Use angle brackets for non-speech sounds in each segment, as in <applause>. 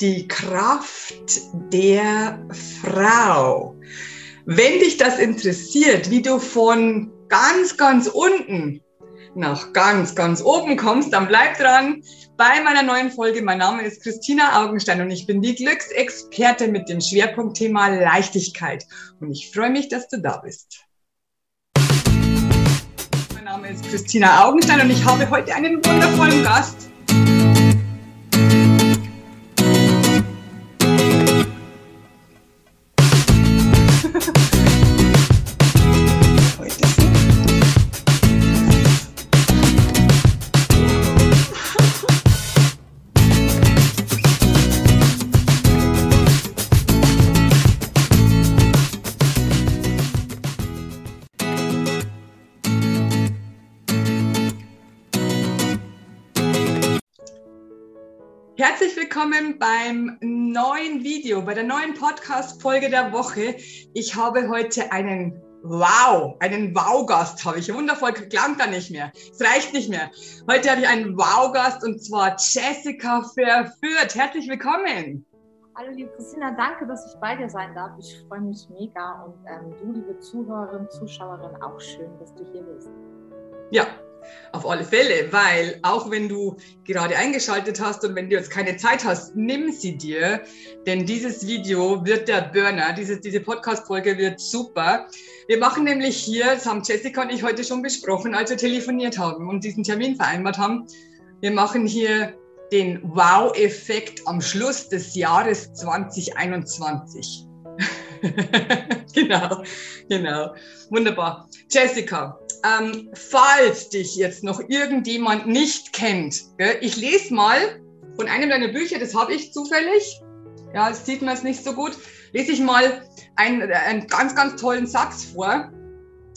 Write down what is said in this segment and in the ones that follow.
die Kraft der Frau. Wenn dich das interessiert, wie du von ganz, ganz unten nach ganz, ganz oben kommst, dann bleib dran bei meiner neuen Folge. Mein Name ist Christina Augenstein und ich bin die Glücksexperte mit dem Schwerpunktthema Leichtigkeit. Und ich freue mich, dass du da bist. Mein Name ist Christina Augenstein und ich habe heute einen wundervollen Gast. Herzlich willkommen beim neuen Video, bei der neuen Podcast-Folge der Woche. Ich habe heute einen Wow, einen Wow-Gast habe ich. Wundervoll, klang da nicht mehr. Es reicht nicht mehr. Heute habe ich einen Wow-Gast und zwar Jessica Verführt. Herzlich willkommen. Hallo liebe Christina, danke, dass ich bei dir sein darf. Ich freue mich mega und ähm, du, liebe Zuhörerin, Zuschauerin, auch schön, dass du hier bist. Ja, auf alle Fälle, weil auch wenn du gerade eingeschaltet hast und wenn du jetzt keine Zeit hast, nimm sie dir, denn dieses Video wird der Burner, diese, diese Podcast-Folge wird super. Wir machen nämlich hier, das haben Jessica und ich heute schon besprochen, als wir telefoniert haben und diesen Termin vereinbart haben, wir machen hier den Wow-Effekt am Schluss des Jahres 2021. <laughs> genau, genau. Wunderbar. Jessica, ähm, falls dich jetzt noch irgendjemand nicht kennt, gell, ich lese mal von einem deiner Bücher, das habe ich zufällig, ja, das sieht man es nicht so gut, lese ich mal einen, einen ganz, ganz tollen Satz vor.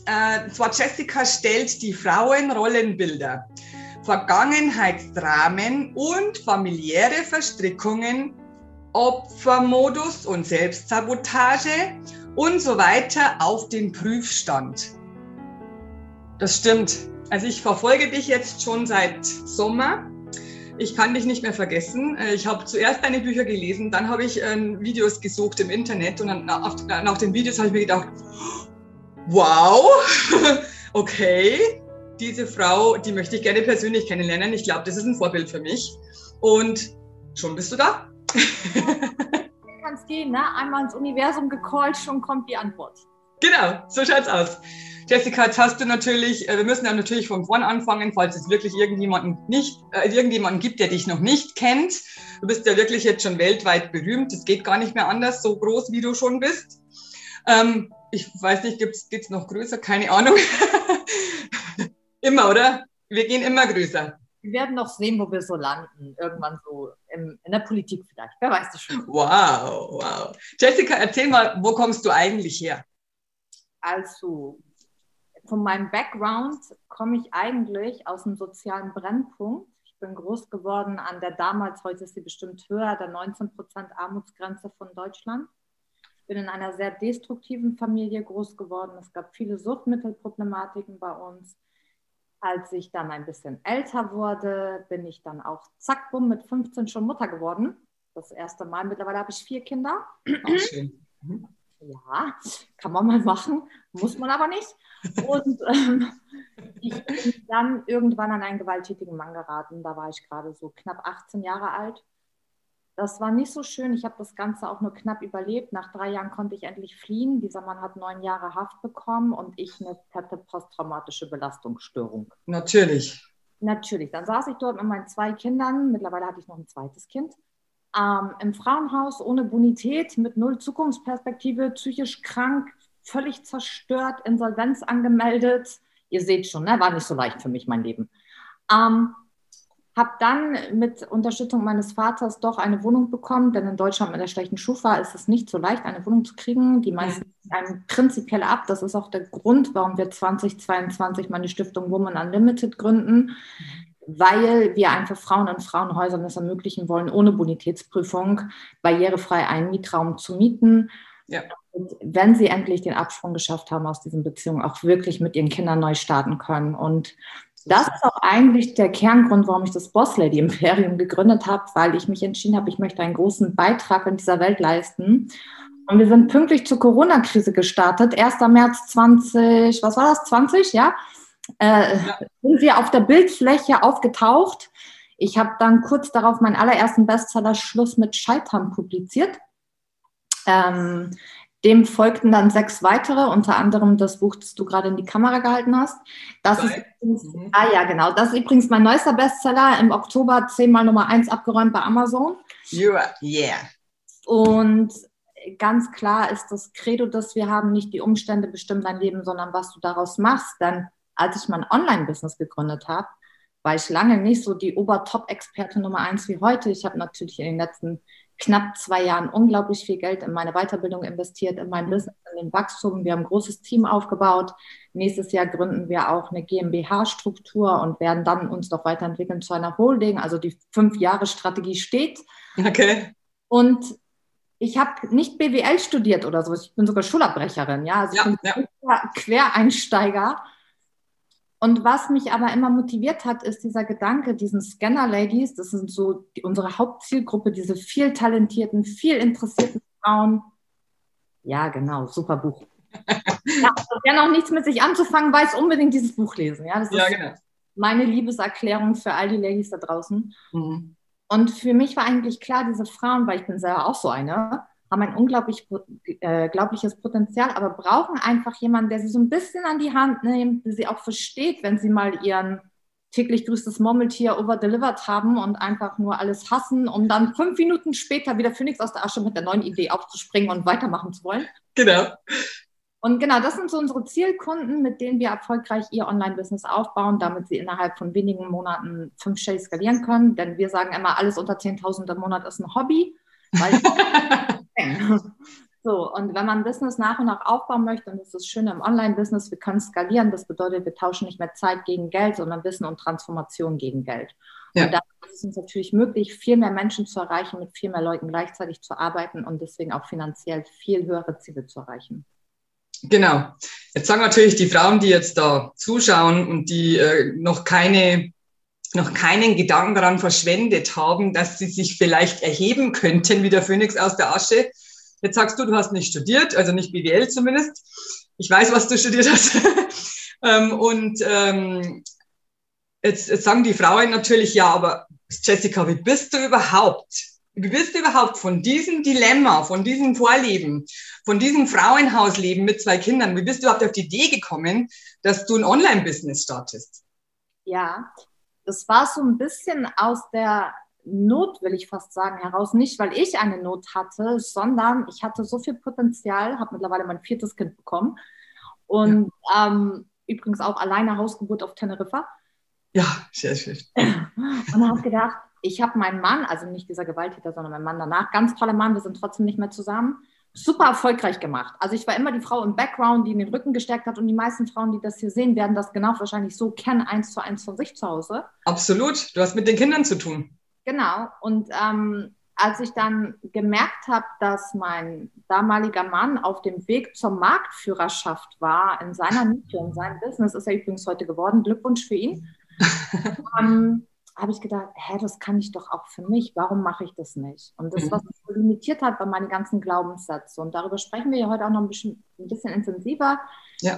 Äh, zwar Jessica stellt die Frauenrollenbilder, Vergangenheitsdramen und familiäre Verstrickungen, Opfermodus und Selbstsabotage und so weiter auf den Prüfstand. Das stimmt. Also ich verfolge dich jetzt schon seit Sommer. Ich kann dich nicht mehr vergessen. Äh, ich habe zuerst deine Bücher gelesen, dann habe ich äh, Videos gesucht im Internet und dann nach, nach den Videos habe ich mir gedacht, wow, <laughs> okay, diese Frau, die möchte ich gerne persönlich kennenlernen. Ich glaube, das ist ein Vorbild für mich. Und schon bist du da. Kann es gehen, ne? Einmal ins Universum gecallt, schon kommt die Antwort. Genau, so schaut's aus. Jessica, jetzt hast du natürlich, äh, wir müssen ja natürlich von vorn anfangen, falls es wirklich irgendjemanden nicht, äh, irgendjemanden gibt, der dich noch nicht kennt. Du bist ja wirklich jetzt schon weltweit berühmt. Es geht gar nicht mehr anders, so groß wie du schon bist. Ähm, ich weiß nicht, gibt's, geht's noch größer? Keine Ahnung. <laughs> immer, oder? Wir gehen immer größer. Wir werden noch sehen, wo wir so landen. Irgendwann so in, in der Politik vielleicht. Wer weiß das schon. Wow, wow. Jessica, erzähl mal, wo kommst du eigentlich her? Also, von meinem Background komme ich eigentlich aus einem sozialen Brennpunkt. Ich bin groß geworden an der damals, heute ist sie bestimmt höher, der 19% Armutsgrenze von Deutschland. Ich bin in einer sehr destruktiven Familie groß geworden. Es gab viele Suchtmittelproblematiken bei uns. Als ich dann ein bisschen älter wurde, bin ich dann auch zack, bumm, mit 15 schon Mutter geworden. Das erste Mal. Mittlerweile habe ich vier Kinder. Ach, schön. Mhm. Ja, kann man mal machen, muss man aber nicht. Und <laughs> ähm, ich bin dann irgendwann an einen gewalttätigen Mann geraten. Da war ich gerade so knapp 18 Jahre alt. Das war nicht so schön. Ich habe das Ganze auch nur knapp überlebt. Nach drei Jahren konnte ich endlich fliehen. Dieser Mann hat neun Jahre Haft bekommen und ich eine fette posttraumatische Belastungsstörung. Natürlich. Natürlich. Dann saß ich dort mit meinen zwei Kindern. Mittlerweile hatte ich noch ein zweites Kind ähm, im Frauenhaus ohne Bonität, mit null Zukunftsperspektive, psychisch krank, völlig zerstört, Insolvenz angemeldet. Ihr seht schon, ne? war nicht so leicht für mich, mein Leben. Ähm, habe dann mit Unterstützung meines Vaters doch eine Wohnung bekommen, denn in Deutschland mit der schlechten Schufa ist es nicht so leicht, eine Wohnung zu kriegen. Die meisten einem prinzipiell ab. Das ist auch der Grund, warum wir 2022 meine Stiftung Woman Unlimited gründen weil wir einfach Frauen in Frauenhäusern es ermöglichen wollen, ohne Bonitätsprüfung barrierefrei einen Mietraum zu mieten. Ja. Und wenn sie endlich den Absprung geschafft haben aus diesen Beziehungen, auch wirklich mit ihren Kindern neu starten können. Und Das ist auch eigentlich der Kerngrund, warum ich das Boss Lady Imperium gegründet habe, weil ich mich entschieden habe, ich möchte einen großen Beitrag in dieser Welt leisten. Und wir sind pünktlich zur Corona-Krise gestartet. 1. März 20, was war das? 20, ja? Äh, ja. Sind wir auf der Bildfläche aufgetaucht. Ich habe dann kurz darauf meinen allerersten Bestseller Schluss mit Scheitern publiziert. Ähm, dem folgten dann sechs weitere, unter anderem das Buch, das du gerade in die Kamera gehalten hast. Das ist übrigens, mhm. ah ja, genau. Das ist übrigens mein neuester Bestseller im Oktober zehnmal Nummer eins abgeräumt bei Amazon. Yeah. Und ganz klar ist das Credo, das wir haben, nicht die Umstände bestimmen dein Leben, sondern was du daraus machst. Denn als ich mein Online-Business gegründet habe, war ich lange nicht so die Ober-Top-Experte Nummer eins wie heute. Ich habe natürlich in den letzten knapp zwei Jahren unglaublich viel Geld in meine Weiterbildung investiert, in mein. Business, in den Wachstum. Wir haben ein großes Team aufgebaut. Nächstes Jahr gründen wir auch eine GmbH-Struktur und werden dann uns noch weiterentwickeln zu einer Holding. Also die Fünf-Jahre-Strategie steht. Okay. Und ich habe nicht BWL studiert oder so. Ich bin sogar Schulabbrecherin. Ja, also ja, ich bin ja. Quereinsteiger. Und was mich aber immer motiviert hat, ist dieser Gedanke, diesen Scanner-Ladies, das sind so die, unsere Hauptzielgruppe, diese viel talentierten, viel interessierten Frauen. Ja, genau, super Buch. <laughs> ja, also wer noch nichts mit sich anzufangen weiß, unbedingt dieses Buch lesen. Ja, das ist ja, genau. meine Liebeserklärung für all die Ladies da draußen. Mhm. Und für mich war eigentlich klar, diese Frauen, weil ich bin selber auch so eine, haben ein unglaublich, äh, unglaubliches Potenzial, aber brauchen einfach jemanden, der sie so ein bisschen an die Hand nimmt, der sie auch versteht, wenn sie mal ihren täglich grüßtes Murmeltier overdelivered haben und einfach nur alles hassen, um dann fünf Minuten später wieder Phoenix aus der Asche mit der neuen Idee aufzuspringen und weitermachen zu wollen. Genau. Und genau, das sind so unsere Zielkunden, mit denen wir erfolgreich ihr Online-Business aufbauen, damit sie innerhalb von wenigen Monaten fünfstellig skalieren können. Denn wir sagen immer, alles unter 10.000 im Monat ist ein Hobby. Weil <laughs> <laughs> so, und wenn man Business nach und nach aufbauen möchte, und das ist das Schöne im Online-Business, wir können skalieren. Das bedeutet, wir tauschen nicht mehr Zeit gegen Geld, sondern Wissen und Transformation gegen Geld. Ja. Und da ist es uns natürlich möglich, viel mehr Menschen zu erreichen, mit viel mehr Leuten gleichzeitig zu arbeiten und deswegen auch finanziell viel höhere Ziele zu erreichen. Genau. Jetzt sagen natürlich die Frauen, die jetzt da zuschauen und die äh, noch keine noch keinen Gedanken daran verschwendet haben, dass sie sich vielleicht erheben könnten wie der Phönix aus der Asche. Jetzt sagst du, du hast nicht studiert, also nicht BWL zumindest. Ich weiß, was du studiert hast. <laughs> Ähm, und ähm, jetzt, jetzt sagen die Frauen natürlich, ja, aber Jessica, wie bist du überhaupt? Wie bist du überhaupt von diesem Dilemma, von diesem Vorleben, von diesem Frauenhausleben mit zwei Kindern, wie bist du überhaupt auf die Idee gekommen, dass du ein Online-Business startest? Ja, das war so ein bisschen aus der Not, will ich fast sagen, heraus. Nicht, weil ich eine Not hatte, sondern ich hatte so viel Potenzial, habe mittlerweile mein viertes Kind bekommen und ja. ähm, übrigens auch alleine Hausgeburt auf Teneriffa. Ja, sehr schön. <laughs> Und habe gedacht, ich habe meinen Mann, also nicht dieser Gewalttäter, sondern mein Mann danach, ganz toller Mann, wir sind trotzdem nicht mehr zusammen super erfolgreich gemacht. Also ich war immer die Frau im Background, die in den Rücken gestärkt hat und die meisten Frauen, die das hier sehen, werden das genau wahrscheinlich so kennen, eins zu eins von sich zu Hause. Absolut, du hast mit den Kindern zu tun. Genau, und ähm, als ich dann gemerkt habe, dass mein damaliger Mann auf dem Weg zur Marktführerschaft war in seiner Nische, in seinem Business, ist er übrigens heute geworden, Glückwunsch für ihn. <laughs> ähm, habe ich gedacht, hä, das kann ich doch auch für mich, warum mache ich das nicht? Und das, mhm. was mich so limitiert hat, waren meine ganzen Glaubenssätze. Und darüber sprechen wir ja heute auch noch ein bisschen, ein bisschen intensiver. Ja.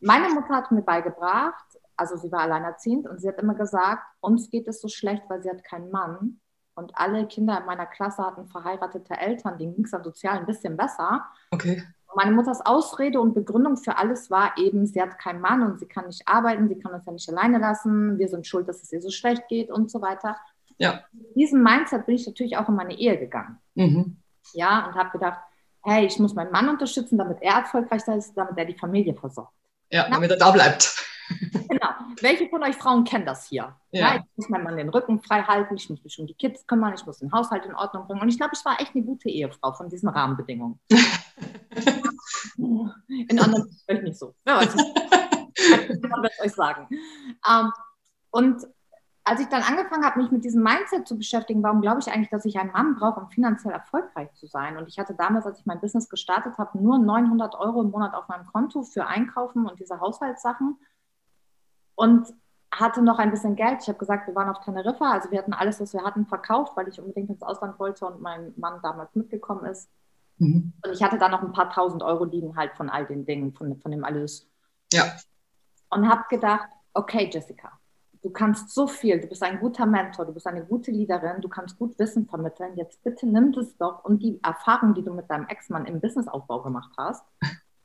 meine Mutter hat mir beigebracht, also sie war alleinerziehend und sie hat immer gesagt, uns geht es so schlecht, weil sie hat keinen Mann. Und alle Kinder in meiner Klasse hatten verheiratete Eltern, denen ging es dann sozial ein bisschen besser. Okay meine Mutters Ausrede und Begründung für alles war eben, sie hat keinen Mann und sie kann nicht arbeiten, sie kann uns ja nicht alleine lassen, wir sind schuld, dass es ihr so schlecht geht und so weiter. Ja. Mit diesem Mindset bin ich natürlich auch in meine Ehe gegangen. Mhm. Ja, und habe gedacht, hey, ich muss meinen Mann unterstützen, damit er erfolgreich ist, damit er die Familie versorgt. Ja, damit er da bleibt. Genau. Welche von euch Frauen kennen das hier? Ja. ja. ich muss meinem Mann den Rücken frei halten, ich muss mich um die Kids kümmern, ich muss den Haushalt in Ordnung bringen. Und ich glaube, ich war echt eine gute Ehefrau von diesen Rahmenbedingungen. <laughs> in anderen vielleicht nicht so. Ja, weiß ich kann euch sagen. Ähm, und als ich dann angefangen habe, mich mit diesem Mindset zu beschäftigen, warum glaube ich eigentlich, dass ich einen Mann brauche, um finanziell erfolgreich zu sein? Und ich hatte damals, als ich mein Business gestartet habe, nur 900 Euro im Monat auf meinem Konto für Einkaufen und diese Haushaltssachen. Und hatte noch ein bisschen Geld. Ich habe gesagt, wir waren auf Teneriffa, also wir hatten alles, was wir hatten, verkauft, weil ich unbedingt ins Ausland wollte und mein Mann damals mitgekommen ist. Mhm. Und ich hatte da noch ein paar tausend Euro liegen halt von all den Dingen, von, von dem alles. Ja. Und habe gedacht, okay, Jessica, du kannst so viel, du bist ein guter Mentor, du bist eine gute Leaderin, du kannst gut Wissen vermitteln. Jetzt bitte nimm das doch und die Erfahrung, die du mit deinem Ex-Mann im Businessaufbau gemacht hast,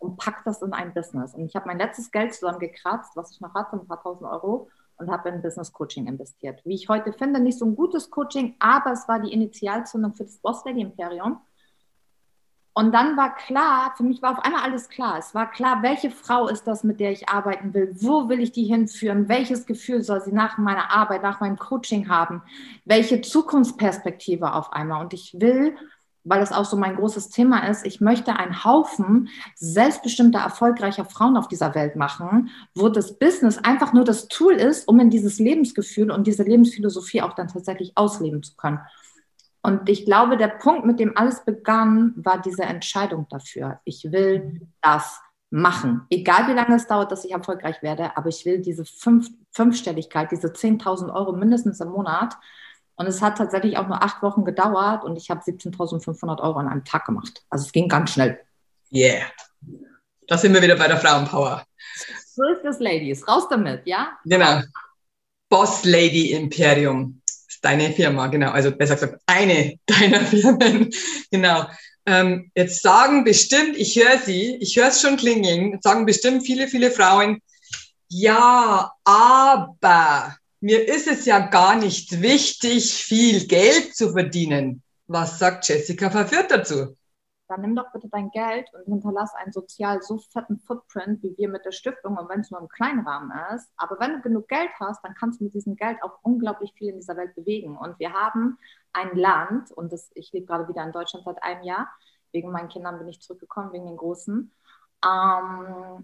und pack das in ein Business. Und ich habe mein letztes Geld zusammengekratzt, was ich noch hatte, ein paar tausend Euro, und habe in Business Coaching investiert. Wie ich heute finde, nicht so ein gutes Coaching, aber es war die Initialzündung für das Boss Lady Imperium. Und dann war klar, für mich war auf einmal alles klar. Es war klar, welche Frau ist das, mit der ich arbeiten will? Wo will ich die hinführen? Welches Gefühl soll sie nach meiner Arbeit, nach meinem Coaching haben? Welche Zukunftsperspektive auf einmal? Und ich will, weil es auch so mein großes Thema ist, ich möchte einen Haufen selbstbestimmter, erfolgreicher Frauen auf dieser Welt machen, wo das Business einfach nur das Tool ist, um in dieses Lebensgefühl und diese Lebensphilosophie auch dann tatsächlich ausleben zu können. Und ich glaube, der Punkt, mit dem alles begann, war diese Entscheidung dafür. Ich will das machen. Egal wie lange es dauert, dass ich erfolgreich werde, aber ich will diese Fünf Fünfstelligkeit, diese 10.000 Euro mindestens im Monat. Und es hat tatsächlich auch nur acht Wochen gedauert und ich habe 17.500 Euro an einem Tag gemacht. Also es ging ganz schnell. Yeah. Da sind wir wieder bei der Frauenpower. So ist das, Ladies. Raus damit, ja? Genau. Boss Lady Imperium deine Firma, genau, also besser gesagt, eine deiner <laughs> Firmen, genau. Ähm, jetzt sagen bestimmt, ich höre sie, ich höre es schon klingeln, sagen bestimmt viele, viele Frauen, ja, aber mir ist es ja gar nicht wichtig, viel Geld zu verdienen. Was sagt Jessica Verführt dazu? dann nimm doch bitte dein Geld und hinterlass einen sozial so fetten Footprint wie wir mit der Stiftung und wenn es nur im kleinen Rahmen ist. Aber wenn du genug Geld hast, dann kannst du mit diesem Geld auch unglaublich viel in dieser Welt bewegen. Und wir haben ein Land, und das, ich lebe gerade wieder in Deutschland seit einem Jahr, wegen meinen Kindern bin ich zurückgekommen, wegen den Großen. Ähm,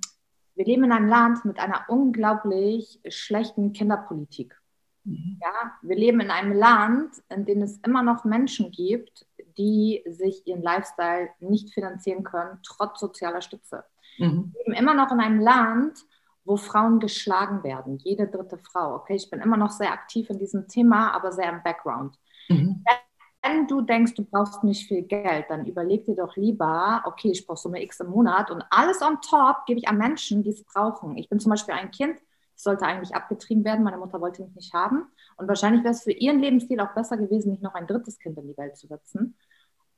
wir leben in einem Land mit einer unglaublich schlechten Kinderpolitik. Mhm. Ja, wir leben in einem Land, in dem es immer noch Menschen gibt, die sich ihren Lifestyle nicht finanzieren können, trotz sozialer Stütze. Mhm. Wir leben immer noch in einem Land, wo Frauen geschlagen werden, jede dritte Frau. Okay, ich bin immer noch sehr aktiv in diesem Thema, aber sehr im Background. Mhm. Wenn du denkst, du brauchst nicht viel Geld, dann überleg dir doch lieber, okay, ich brauche Summe X im Monat und alles on top gebe ich an Menschen, die es brauchen. Ich bin zum Beispiel ein Kind, ich sollte eigentlich abgetrieben werden, meine Mutter wollte mich nicht haben. Und wahrscheinlich wäre es für ihren Lebensstil auch besser gewesen, nicht noch ein drittes Kind in die Welt zu setzen.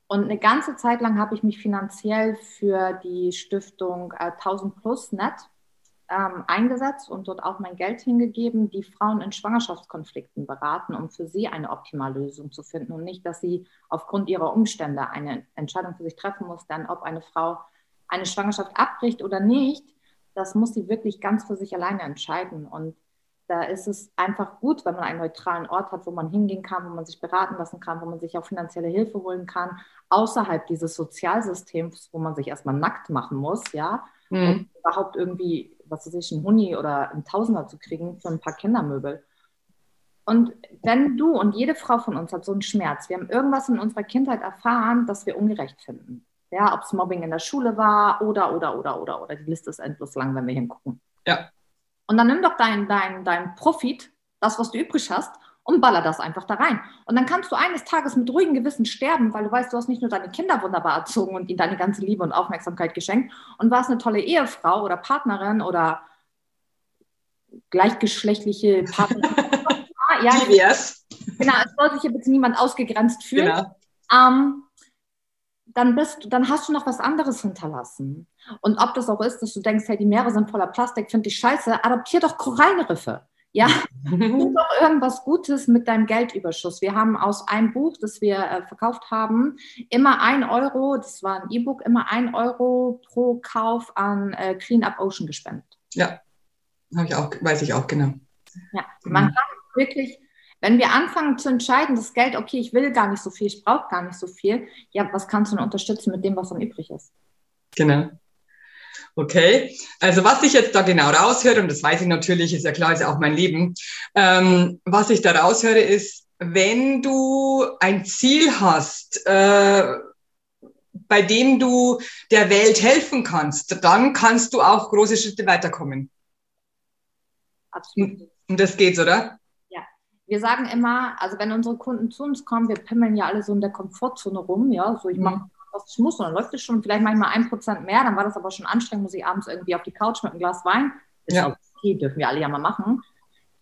Und eine ganze Zeit lang habe ich mich finanziell für die Stiftung äh, 1000 Plus Net ähm, eingesetzt und dort auch mein Geld hingegeben, die Frauen in Schwangerschaftskonflikten beraten, um für sie eine optimale Lösung zu finden und nicht, dass sie aufgrund ihrer Umstände eine Entscheidung für sich treffen muss, dann ob eine Frau eine Schwangerschaft abbricht oder nicht, das muss sie wirklich ganz für sich alleine entscheiden. Und da ist es einfach gut, wenn man einen neutralen Ort hat, wo man hingehen kann, wo man sich beraten lassen kann, wo man sich auch finanzielle Hilfe holen kann, außerhalb dieses Sozialsystems, wo man sich erstmal nackt machen muss, ja, mhm. um überhaupt irgendwie, was weiß ich, ein Huni oder ein Tausender zu kriegen für ein paar Kindermöbel. Und wenn du und jede Frau von uns hat so einen Schmerz, wir haben irgendwas in unserer Kindheit erfahren, das wir ungerecht finden. Ja, ob es Mobbing in der Schule war oder, oder, oder, oder, oder. Die Liste ist endlos lang, wenn wir hingucken. Ja. Und dann nimm doch dein, dein, dein Profit, das, was du übrig hast, und baller das einfach da rein. Und dann kannst du eines Tages mit ruhigem Gewissen sterben, weil du weißt, du hast nicht nur deine Kinder wunderbar erzogen und ihnen deine ganze Liebe und Aufmerksamkeit geschenkt und warst eine tolle Ehefrau oder Partnerin oder gleichgeschlechtliche Partnerin. <laughs> ja, Divers. Genau, es soll sich hier bitte niemand ausgegrenzt fühlen. Genau. Ähm, dann, bist, dann hast du noch was anderes hinterlassen. Und ob das auch ist, dass du denkst, hey, die Meere sind voller Plastik, finde ich scheiße, adoptier doch Korallenriffe. Ja, tu doch irgendwas Gutes mit deinem Geldüberschuss. Wir haben aus einem Buch, das wir äh, verkauft haben, immer ein Euro, das war ein E-Book, immer ein Euro pro Kauf an äh, Clean Up Ocean gespendet. Ja, ich auch, weiß ich auch genau. Ja, man kann wirklich wenn wir anfangen zu entscheiden, das Geld, okay, ich will gar nicht so viel, ich brauche gar nicht so viel, ja, was kannst du denn unterstützen mit dem, was dann übrig ist? Genau. Okay, also was ich jetzt da genau raushöre, und das weiß ich natürlich, ist ja klar, ist ja auch mein Leben, ähm, was ich da raushöre, ist, wenn du ein Ziel hast, äh, bei dem du der Welt helfen kannst, dann kannst du auch große Schritte weiterkommen. Absolut. Und das geht's, oder? Ja. Wir sagen immer, also wenn unsere Kunden zu uns kommen, wir pimmeln ja alle so in der Komfortzone rum, ja, so ich mhm. mache was ich muss und dann läuft es schon, vielleicht manchmal ein Prozent mehr, dann war das aber schon anstrengend, muss ich abends irgendwie auf die Couch mit einem Glas Wein. Ist ja. okay, dürfen wir alle ja mal machen.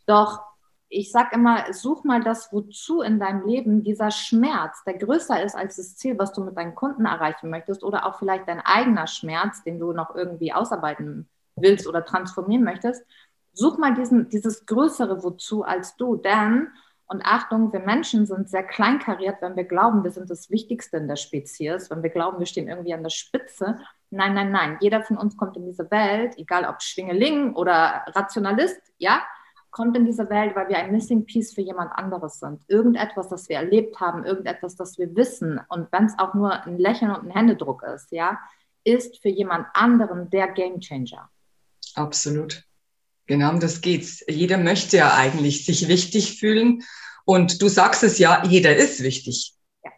Doch ich sage immer, such mal das, wozu in deinem Leben dieser Schmerz, der größer ist als das Ziel, was du mit deinen Kunden erreichen möchtest oder auch vielleicht dein eigener Schmerz, den du noch irgendwie ausarbeiten willst oder transformieren möchtest. Such mal diesen, dieses größere Wozu als du, denn, und Achtung, wir Menschen sind sehr kleinkariert, wenn wir glauben, wir sind das Wichtigste in der Spezies, wenn wir glauben, wir stehen irgendwie an der Spitze. Nein, nein, nein. Jeder von uns kommt in diese Welt, egal ob Schwingeling oder Rationalist, ja, kommt in diese Welt, weil wir ein Missing Piece für jemand anderes sind. Irgendetwas, das wir erlebt haben, irgendetwas, das wir wissen. Und wenn es auch nur ein Lächeln und ein Händedruck ist, ja, ist für jemand anderen der Game Changer. Absolut. Genau um das geht's. Jeder möchte ja eigentlich sich wichtig fühlen. Und du sagst es ja, jeder ist wichtig. Ja.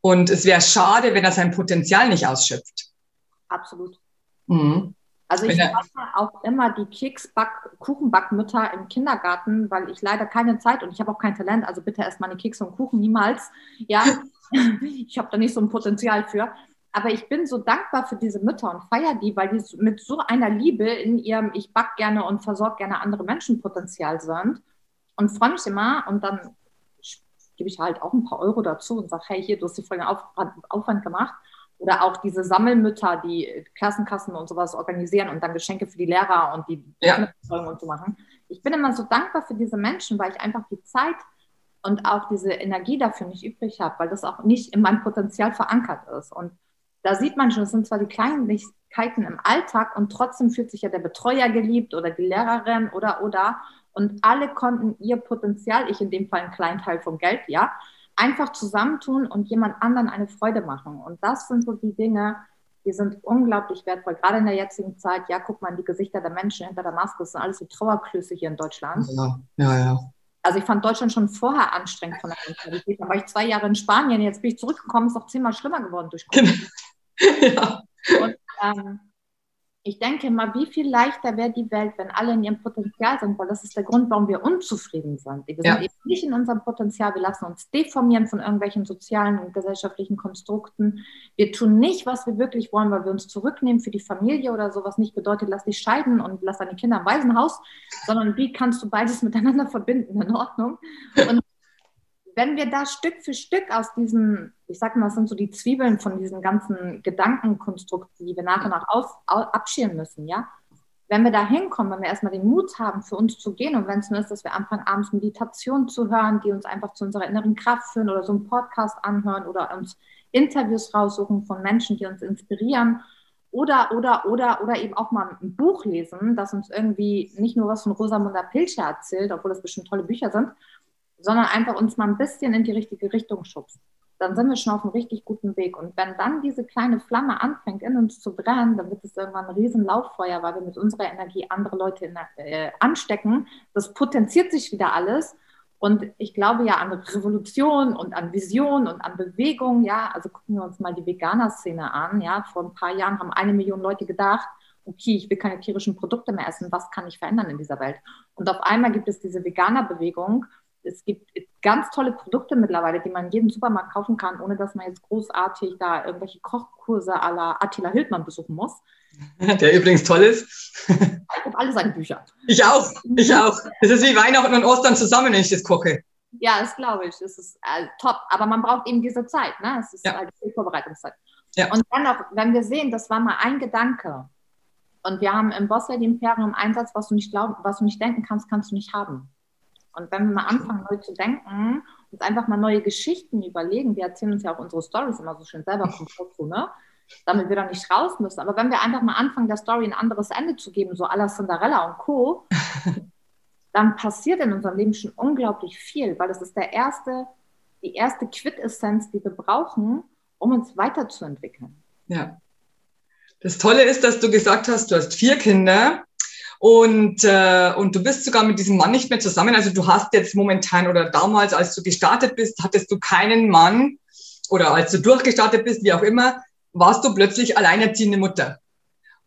Und es wäre schade, wenn er sein Potenzial nicht ausschöpft. Absolut. Mhm. Also ich mache auch immer die Keksback, Kuchenbackmütter im Kindergarten, weil ich leider keine Zeit und ich habe auch kein Talent. Also bitte erst meine Kekse und Kuchen niemals. Ja, <laughs> ich habe da nicht so ein Potenzial für. Aber ich bin so dankbar für diese Mütter und feiere die, weil die mit so einer Liebe in ihrem Ich back gerne und versorge gerne andere Menschen Potenzial sind. Und freue mich immer und dann gebe ich halt auch ein paar Euro dazu und sage, hey, hier, du hast dir voll den Aufwand gemacht. Oder auch diese Sammelmütter, die Klassenkassen und sowas organisieren und dann Geschenke für die Lehrer und die ja. und so machen. Ich bin immer so dankbar für diese Menschen, weil ich einfach die Zeit und auch diese Energie dafür nicht übrig habe, weil das auch nicht in meinem Potenzial verankert ist. Und da sieht man schon, es sind zwar die Kleinigkeiten im Alltag und trotzdem fühlt sich ja der Betreuer geliebt oder die Lehrerin oder oder. Und alle konnten ihr Potenzial, ich in dem Fall einen kleinen Teil vom Geld, ja, einfach zusammentun und jemand anderen eine Freude machen. Und das sind so die Dinge, die sind unglaublich wertvoll. Gerade in der jetzigen Zeit, ja, guck mal, die Gesichter der Menschen hinter der Maske, das sind alles so Trauerklöße hier in Deutschland. Ja, ja, ja. Also ich fand Deutschland schon vorher anstrengend von der Mentalität. Dann war ich zwei Jahre in Spanien, jetzt bin ich zurückgekommen, ist auch zehnmal schlimmer geworden durch Covid. <laughs> ja. Und ähm, ich denke mal, wie viel leichter wäre die Welt, wenn alle in ihrem Potenzial sind, weil das ist der Grund, warum wir unzufrieden sind. Wir ja. sind eben nicht in unserem Potenzial, wir lassen uns deformieren von irgendwelchen sozialen und gesellschaftlichen Konstrukten. Wir tun nicht, was wir wirklich wollen, weil wir uns zurücknehmen für die Familie oder sowas nicht bedeutet, lass dich scheiden und lass deine Kinder im Waisenhaus, sondern wie kannst du beides <laughs> miteinander verbinden, in Ordnung. Und wenn wir da Stück für Stück aus diesen, ich sag mal, das sind so die Zwiebeln von diesen ganzen Gedankenkonstrukten, die wir nach und nach auf, abschirmen müssen, ja. Wenn wir da hinkommen, wenn wir erstmal den Mut haben, für uns zu gehen und wenn es nur ist, dass wir anfangen, abends Meditation zu hören, die uns einfach zu unserer inneren Kraft führen oder so einen Podcast anhören oder uns Interviews raussuchen von Menschen, die uns inspirieren oder, oder, oder, oder eben auch mal ein Buch lesen, das uns irgendwie nicht nur was von Rosamunda Pilcher erzählt, obwohl das bestimmt tolle Bücher sind, sondern einfach uns mal ein bisschen in die richtige Richtung schubst. Dann sind wir schon auf einem richtig guten Weg. Und wenn dann diese kleine Flamme anfängt, in uns zu brennen, dann wird es irgendwann ein riesen Lauffeuer, weil wir mit unserer Energie andere Leute in, äh, anstecken. Das potenziert sich wieder alles. Und ich glaube ja an Revolution und an Vision und an Bewegung. Ja, also gucken wir uns mal die Veganer-Szene an. Ja, vor ein paar Jahren haben eine Million Leute gedacht, okay, ich will keine tierischen Produkte mehr essen. Was kann ich verändern in dieser Welt? Und auf einmal gibt es diese Veganer-Bewegung es gibt ganz tolle Produkte mittlerweile, die man in jedem Supermarkt kaufen kann, ohne dass man jetzt großartig da irgendwelche Kochkurse à la Attila Hildmann besuchen muss. <laughs> Der übrigens toll ist. Ich habe alle seine Bücher. Ich auch, ich auch. Es ist wie Weihnachten und Ostern zusammen, wenn ich das koche. Ja, das glaube ich. Das ist äh, top. Aber man braucht eben diese Zeit. Ne? Es ist ja. halt die Vorbereitungszeit. Ja. Und dann auch, wenn wir sehen, das war mal ein Gedanke. Und wir haben im Boss Lady Imperium Einsatz, was du nicht glauben, was du nicht denken kannst, kannst du nicht haben. Und wenn wir mal anfangen, neu zu denken, uns einfach mal neue Geschichten überlegen, wir erzählen uns ja auch unsere Stories immer so schön selber <laughs> Komfort ne? damit wir da nicht raus müssen. Aber wenn wir einfach mal anfangen, der Story ein anderes Ende zu geben, so à la Cinderella und Co., <laughs> dann passiert in unserem Leben schon unglaublich viel, weil das ist der erste, die erste Quintessenz, die wir brauchen, um uns weiterzuentwickeln. Ja. Das Tolle ist, dass du gesagt hast, du hast vier Kinder und, äh, und du bist sogar mit diesem Mann nicht mehr zusammen. Also du hast jetzt momentan oder damals, als du gestartet bist, hattest du keinen Mann oder als du durchgestartet bist, wie auch immer, warst du plötzlich alleinerziehende Mutter.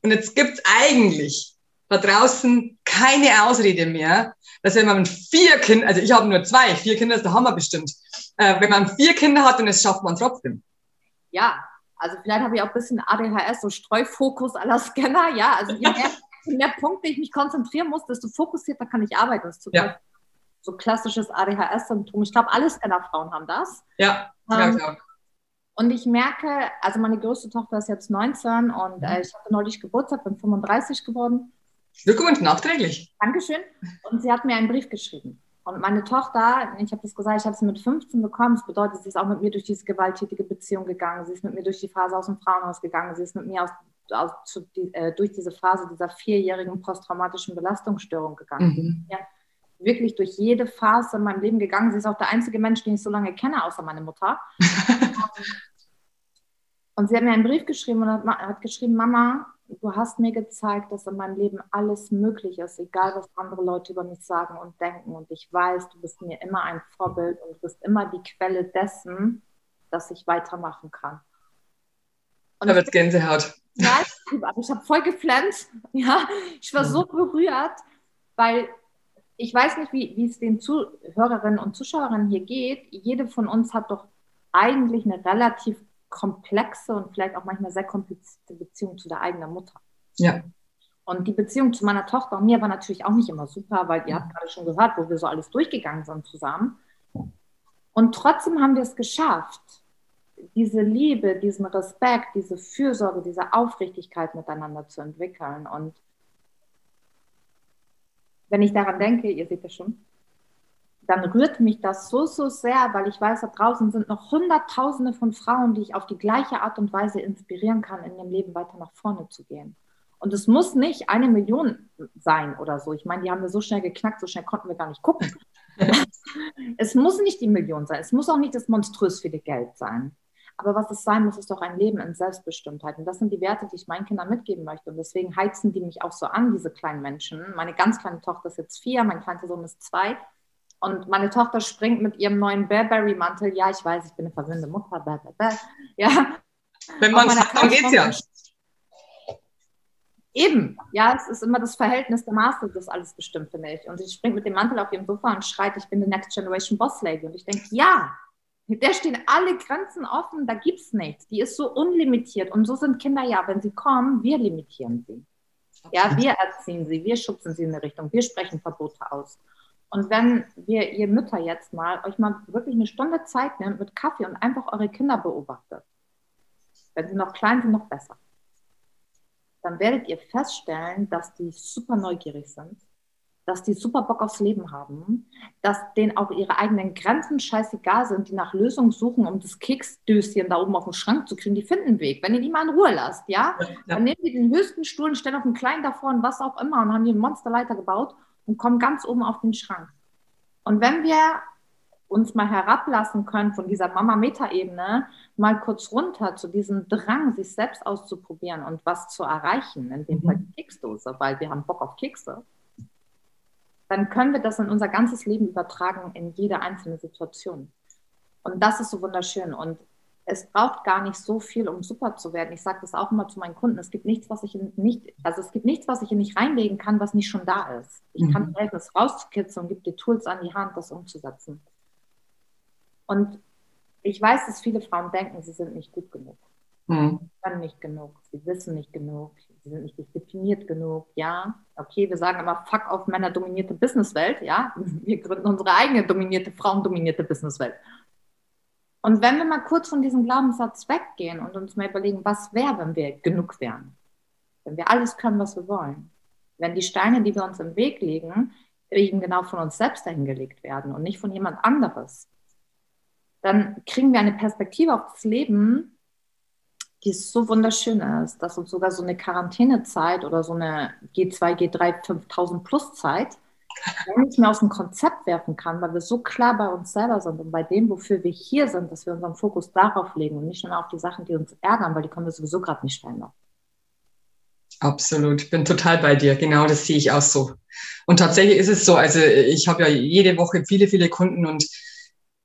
Und jetzt gibt's eigentlich da draußen keine Ausrede mehr, dass wenn man vier Kinder, also ich habe nur zwei, vier Kinder ist der Hammer bestimmt, äh, wenn man vier Kinder hat und es schafft man trotzdem. Ja, also vielleicht habe ich auch ein bisschen ADHS, so Streufokus aller Scanner, ja, also je mehr, je mehr Punkte ich mich konzentrieren muss, desto fokussierter kann ich arbeiten. Das ist ja. so klassisches ADHS-Symptom. Ich glaube, alle Scannerfrauen haben das. Ja, ähm, ja klar. Und ich merke, also meine größte Tochter ist jetzt 19 und äh, ich hatte neulich Geburtstag, bin 35 geworden. Glückwunsch, nachträglich. Dankeschön. Und sie hat mir einen Brief geschrieben. Und meine Tochter, ich habe das gesagt, ich habe sie mit 15 bekommen. Das bedeutet, sie ist auch mit mir durch diese gewalttätige Beziehung gegangen. Sie ist mit mir durch die Phase aus dem Frauenhaus gegangen. Sie ist mit mir aus, aus, zu, die, äh, durch diese Phase dieser vierjährigen posttraumatischen Belastungsstörung gegangen. Mhm. Ja, wirklich durch jede Phase in meinem Leben gegangen. Sie ist auch der einzige Mensch, den ich so lange kenne, außer meine Mutter. <laughs> Und sie hat mir einen Brief geschrieben und hat, hat, geschrieben, Mama, du hast mir gezeigt, dass in meinem Leben alles möglich ist, egal was andere Leute über mich sagen und denken. Und ich weiß, du bist mir immer ein Vorbild und du bist immer die Quelle dessen, dass ich weitermachen kann. Und da wird Gänsehaut. Ja, ich, habe voll geflennt. Ja, ich war so berührt, weil ich weiß nicht, wie, wie es den Zuhörerinnen und Zuschauerinnen hier geht. Jede von uns hat doch eigentlich eine relativ komplexe und vielleicht auch manchmal sehr komplizierte Beziehung zu der eigenen Mutter. Ja. Und die Beziehung zu meiner Tochter und mir war natürlich auch nicht immer super, weil ihr habt gerade schon gehört, wo wir so alles durchgegangen sind zusammen. Und trotzdem haben wir es geschafft, diese Liebe, diesen Respekt, diese Fürsorge, diese Aufrichtigkeit miteinander zu entwickeln. Und wenn ich daran denke, ihr seht das schon, dann rührt mich das so, so sehr, weil ich weiß, da draußen sind noch Hunderttausende von Frauen, die ich auf die gleiche Art und Weise inspirieren kann, in ihrem Leben weiter nach vorne zu gehen. Und es muss nicht eine Million sein oder so. Ich meine, die haben wir so schnell geknackt, so schnell konnten wir gar nicht gucken. <laughs> es muss nicht die Million sein. Es muss auch nicht das monströs viele Geld sein. Aber was es sein muss, ist doch ein Leben in Selbstbestimmtheit. Und das sind die Werte, die ich meinen Kindern mitgeben möchte. Und deswegen heizen die mich auch so an, diese kleinen Menschen. Meine ganz kleine Tochter ist jetzt vier, mein kleiner Sohn ist zwei. Und meine Tochter springt mit ihrem neuen Burberry-Mantel. Ja, ich weiß, ich bin eine verwöhnte Mutter. Bäh, bäh, bäh. Ja. Wenn man es hat, dann geht's ja. Eben, ja, es ist immer das Verhältnis der Master, das alles bestimmt, finde ich. Und sie springt mit dem Mantel auf ihrem Sofa und schreit, ich bin die Next Generation Boss Lady. Und ich denke, ja, der stehen alle Grenzen offen, da gibt es nichts. Die ist so unlimitiert. Und so sind Kinder ja, wenn sie kommen, wir limitieren sie. Ja, wir erziehen sie, wir schubsen sie in eine Richtung, wir sprechen Verbote aus. Und wenn wir, ihr Mütter jetzt mal, euch mal wirklich eine Stunde Zeit nimmt mit Kaffee und einfach eure Kinder beobachtet, wenn sie noch klein sind, noch besser, dann werdet ihr feststellen, dass die super neugierig sind, dass die super Bock aufs Leben haben, dass denen auch ihre eigenen Grenzen scheißegal sind, die nach Lösungen suchen, um das Keksdöschen da oben auf dem Schrank zu kriegen. Die finden einen Weg, wenn ihr die mal in Ruhe lasst, ja? ja. Dann nehmen die den höchsten Stuhl und stellen auf einen kleinen davor und was auch immer und haben hier einen Monsterleiter gebaut und kommen ganz oben auf den Schrank. Und wenn wir uns mal herablassen können von dieser Mama-Meta-Ebene, mal kurz runter zu diesem Drang, sich selbst auszuprobieren und was zu erreichen, in dem Fall die Keksdose, weil wir haben Bock auf Kekse, dann können wir das in unser ganzes Leben übertragen, in jede einzelne Situation. Und das ist so wunderschön. Und es braucht gar nicht so viel, um super zu werden. Ich sage das auch immer zu meinen Kunden. Es gibt nichts, was ich nicht, also es gibt nichts, was ich in nicht reinlegen kann, was nicht schon da ist. Ich mhm. kann helfen, es rauszukitzeln und gebe dir Tools an die Hand, das umzusetzen. Und ich weiß, dass viele Frauen denken, sie sind nicht gut genug. Mhm. Sie können nicht genug, sie wissen nicht genug, sie sind nicht diszipliniert genug. Ja, okay, wir sagen immer, fuck auf männerdominierte Businesswelt. Ja, <laughs> wir gründen unsere eigene dominierte, frauendominierte Businesswelt. Und wenn wir mal kurz von diesem Glaubenssatz weggehen und uns mal überlegen, was wäre, wenn wir genug wären? Wenn wir alles können, was wir wollen? Wenn die Steine, die wir uns im Weg legen, eben genau von uns selbst dahingelegt werden und nicht von jemand anderes, dann kriegen wir eine Perspektive auf das Leben, die so wunderschön ist, dass uns sogar so eine Quarantänezeit oder so eine G2, G3, 5000 plus Zeit <laughs> nicht mehr aus dem Konzept werfen kann, weil wir so klar bei uns selber sind und bei dem, wofür wir hier sind, dass wir unseren Fokus darauf legen und nicht nur auf die Sachen, die uns ärgern, weil die können wir sowieso gerade nicht verändern. Absolut, bin total bei dir. Genau, das sehe ich auch so. Und tatsächlich ist es so, also ich habe ja jede Woche viele, viele Kunden und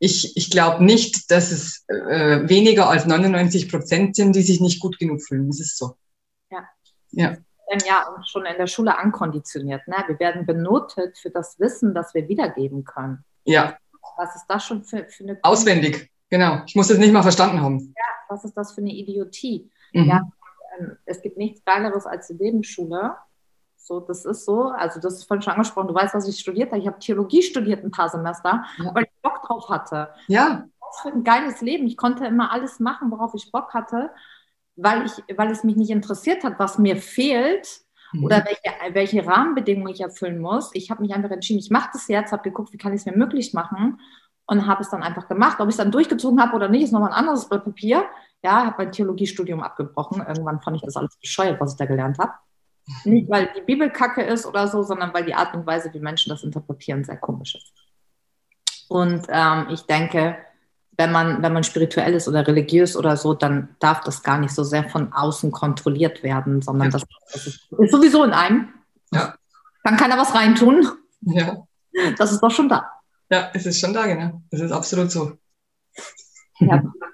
ich, ich glaube nicht, dass es äh, weniger als 99 Prozent sind, die sich nicht gut genug fühlen. Das ist so. Ja. Ja. ja schon in der Schule ankonditioniert. Ne? Wir werden benotet für das Wissen, das wir wiedergeben können. Ja. Was ist das schon für, für eine... Auswendig, genau. Ich muss es nicht mal verstanden haben. Ja, was ist das für eine Idiotie? Mhm. Ja, ähm, es gibt nichts Geileres als die Lebensschule. So, das ist so. Also, das ist vorhin schon angesprochen. Du weißt, was ich studiert habe. Ich habe Theologie studiert ein paar Semester, ja. weil ich Bock drauf hatte. Ja. Was für ein geiles Leben. Ich konnte immer alles machen, worauf ich Bock hatte, weil, ich, weil es mich nicht interessiert hat, was mir fehlt mhm. oder welche, welche Rahmenbedingungen ich erfüllen muss. Ich habe mich einfach entschieden, ich mache das jetzt, habe geguckt, wie kann ich es mir möglich machen und habe es dann einfach gemacht. Ob ich es dann durchgezogen habe oder nicht, ist nochmal ein anderes Blatt Papier. Ja, habe mein Theologiestudium abgebrochen. Irgendwann fand ich das alles bescheuert, was ich da gelernt habe. Nicht, weil die Bibel kacke ist oder so, sondern weil die Art und Weise, wie Menschen das interpretieren, sehr komisch ist. Und ähm, ich denke, wenn man, wenn man spirituell ist oder religiös oder so, dann darf das gar nicht so sehr von außen kontrolliert werden, sondern ja. das, das ist, ist, sowieso in einem. Ja. Kann keiner was reintun. Ja. Das ist doch schon da. Ja, es ist schon da, genau. Es ist absolut so. Ja. <laughs>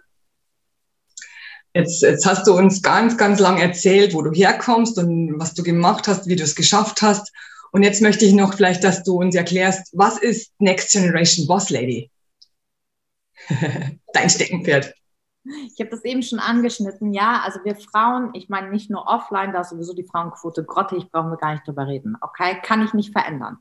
Jetzt, jetzt hast du uns ganz, ganz lang erzählt, wo du herkommst und was du gemacht hast, wie du es geschafft hast. Und jetzt möchte ich noch vielleicht, dass du uns erklärst, was ist Next Generation Boss Lady? <laughs> Dein Steckenpferd. Ich habe das eben schon angeschnitten. Ja, also wir Frauen, ich meine nicht nur offline, da ist sowieso die Frauenquote grottig, brauchen wir gar nicht drüber reden. Okay, kann ich nicht verändern.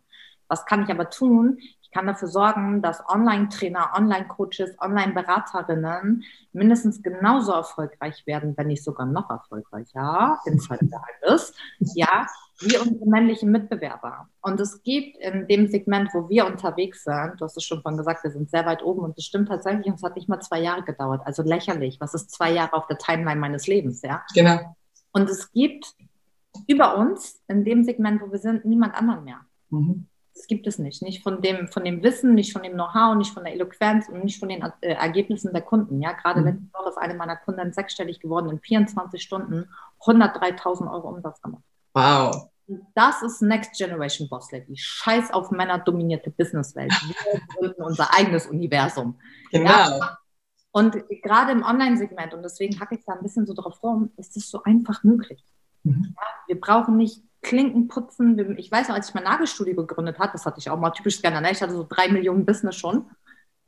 Was kann ich aber tun? Kann dafür sorgen, dass Online-Trainer, Online-Coaches, Online-Beraterinnen mindestens genauso erfolgreich werden, wenn nicht sogar noch erfolgreicher, Inside Geheimnis, ja, wie unsere männlichen Mitbewerber. Und es gibt in dem Segment, wo wir unterwegs sind, du hast es schon von gesagt, wir sind sehr weit oben und das stimmt tatsächlich, und es hat nicht mal zwei Jahre gedauert. Also lächerlich. Was ist zwei Jahre auf der Timeline meines Lebens, ja? Genau. Und es gibt über uns, in dem Segment, wo wir sind, niemand anderen mehr. Mhm. Das gibt es nicht. Nicht von dem, von dem Wissen, nicht von dem Know-how, nicht von der Eloquenz und nicht von den äh, Ergebnissen der Kunden. Ja, gerade mhm. letzte Woche ist eine meiner Kunden sechsstellig geworden, in 24 Stunden 103.000 Euro Umsatz gemacht. Wow. Das ist Next Generation Boss Lady. Scheiß auf Männer dominierte Businesswelt. <laughs> Wir gründen unser eigenes Universum. Genau. Ja? Und gerade im Online-Segment, und deswegen hacke ich da ein bisschen so drauf rum, ist es so einfach möglich. Mhm. Ja, wir brauchen nicht Klinken putzen. Ich weiß noch, als ich mein Nagelstudio gegründet habe, das hatte ich auch mal typisch gerne, ne? ich hatte so drei Millionen Business schon.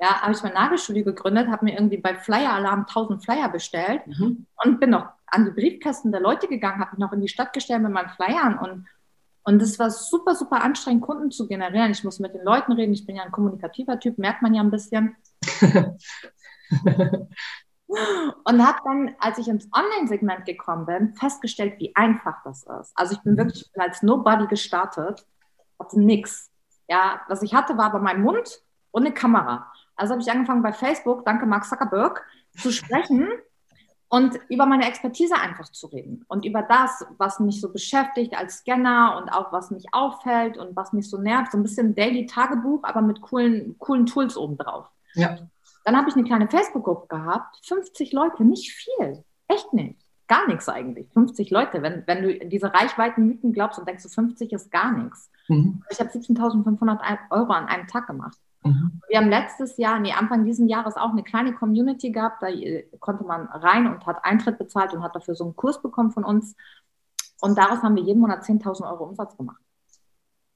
Ja, habe ich mein Nagelstudio gegründet, habe mir irgendwie bei Flyer Alarm 1000 Flyer bestellt mhm. und bin noch an die Briefkästen der Leute gegangen, habe mich noch in die Stadt gestellt mit meinen Flyern und und es war super, super anstrengend, Kunden zu generieren. Ich muss mit den Leuten reden. Ich bin ja ein kommunikativer Typ, merkt man ja ein bisschen. <laughs> <laughs> Und habe dann, als ich ins Online-Segment gekommen bin, festgestellt, wie einfach das ist. Also ich bin mhm. wirklich als Nobody gestartet, hatte nichts. Ja, was ich hatte, war aber mein Mund und eine Kamera. Also habe ich angefangen bei Facebook, danke Mark Zuckerberg, zu <laughs> sprechen und über meine Expertise einfach zu reden und über das, was mich so beschäftigt als Scanner und auch was mich auffällt und was mich so nervt, so ein bisschen Daily Tagebuch, aber mit coolen, coolen Tools obendrauf. Ja. Dann habe ich eine kleine Facebook-Gruppe gehabt, 50 Leute, nicht viel, echt nicht. Gar nichts eigentlich. 50 Leute. Wenn, wenn du diese Reichweiten-Mythen glaubst und denkst, du 50 ist gar nichts. Mhm. Ich habe 17.500 Euro an einem Tag gemacht. Mhm. Wir haben letztes Jahr, nee, Anfang dieses Jahres auch eine kleine Community gehabt. Da äh, konnte man rein und hat Eintritt bezahlt und hat dafür so einen Kurs bekommen von uns. Und daraus haben wir jeden Monat 10.000 Euro Umsatz gemacht.